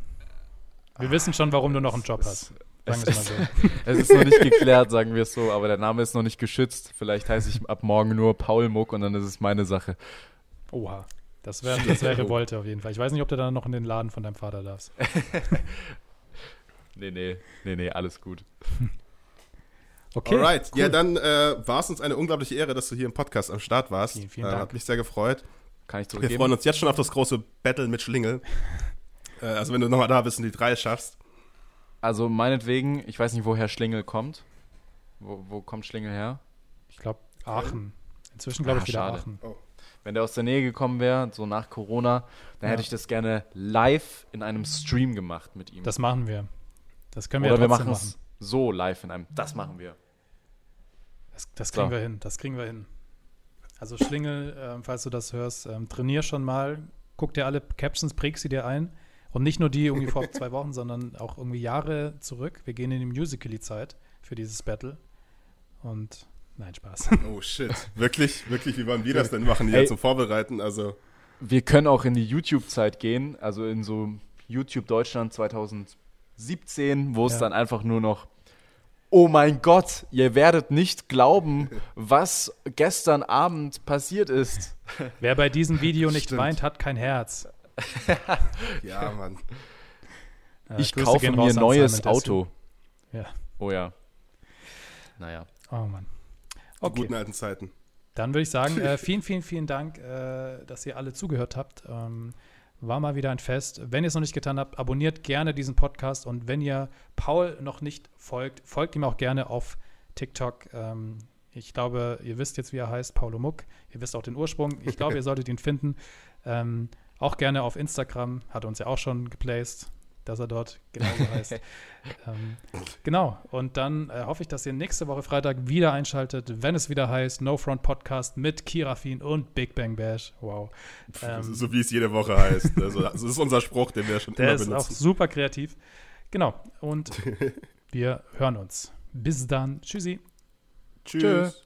Wir ah, wissen schon, warum du noch einen Job hast. Sagen es, ist, so. [LAUGHS] es ist noch nicht geklärt, sagen wir es so, aber der Name ist noch nicht geschützt. Vielleicht heiße ich ab morgen nur Paul Muck und dann ist es meine Sache. Oha. Das [LAUGHS] wäre das wär Revolte auf jeden Fall. Ich weiß nicht, ob du dann noch in den Laden von deinem Vater darfst. [LAUGHS] nee, nee, nee, nee, alles gut. Okay. Alright. Cool. Ja, dann äh, war es uns eine unglaubliche Ehre, dass du hier im Podcast am Start warst. Vielen, vielen äh, Dank. Hat mich sehr gefreut. Kann ich zurückgeben. Wir freuen uns jetzt schon auf das große Battle mit Schlingel. äh, also wenn du nochmal da bist und die drei schaffst. Also meinetwegen, ich weiß nicht, woher Schlingel kommt. Wo, wo kommt Schlingel her? Ich glaube Aachen. Inzwischen glaube ich wieder schade. Aachen. Oh. Wenn der aus der Nähe gekommen wäre, so nach Corona, dann ja. hätte ich das gerne live in einem Stream gemacht mit ihm. Das machen wir. Das können wir Oder ja wir machen es so live in einem. Das machen wir. Das, das kriegen so. wir hin, das kriegen wir hin. Also Schlingel, äh, falls du das hörst, ähm, trainier schon mal, guck dir alle Captions, präg sie dir ein. Und nicht nur die irgendwie vor zwei Wochen, sondern auch irgendwie Jahre zurück. Wir gehen in die Musical.ly-Zeit für dieses Battle. Und nein, Spaß. [LAUGHS] Oh shit. Wirklich, wirklich, wie wollen wir das denn machen hier hey, zum Vorbereiten? Also. Wir können auch in die YouTube-Zeit gehen, also in so YouTube Deutschland 2017, wo es ja. dann einfach nur noch oh mein Gott, ihr werdet nicht glauben, [LAUGHS] was gestern Abend passiert ist. Wer bei diesem Video nicht Stimmt. weint, hat kein Herz. [LAUGHS] ja, Mann. Äh, ich Grüße kaufe mir ein neues Auto. Ja. Oh ja. Naja. Oh Mann. Okay. Die guten alten Zeiten. Dann würde ich sagen, äh, [LAUGHS] vielen, vielen, vielen Dank, äh, dass ihr alle zugehört habt. Ähm, war mal wieder ein Fest. Wenn ihr es noch nicht getan habt, abonniert gerne diesen Podcast und wenn ihr Paul noch nicht folgt, folgt ihm auch gerne auf TikTok. Ähm, ich glaube, ihr wisst jetzt, wie er heißt, Paulo Muck. Ihr wisst auch den Ursprung. Ich glaube, ihr [LAUGHS] solltet ihn finden. Ähm, auch gerne auf Instagram, hat er uns ja auch schon geplaced, dass er dort genauso [LAUGHS] heißt. ähm, genau, und dann äh, hoffe ich, dass ihr nächste Woche Freitag wieder einschaltet, wenn es wieder heißt No Front Podcast mit Kirafin und Big Bang Bash. Wow. Ähm, so wie es jede Woche heißt. Also, das ist unser Spruch, den wir schon der immer benutzen. Der ist auch super kreativ. Genau, und [LAUGHS] wir hören uns. Bis dann. Tschüssi. Tschüss. Tschö.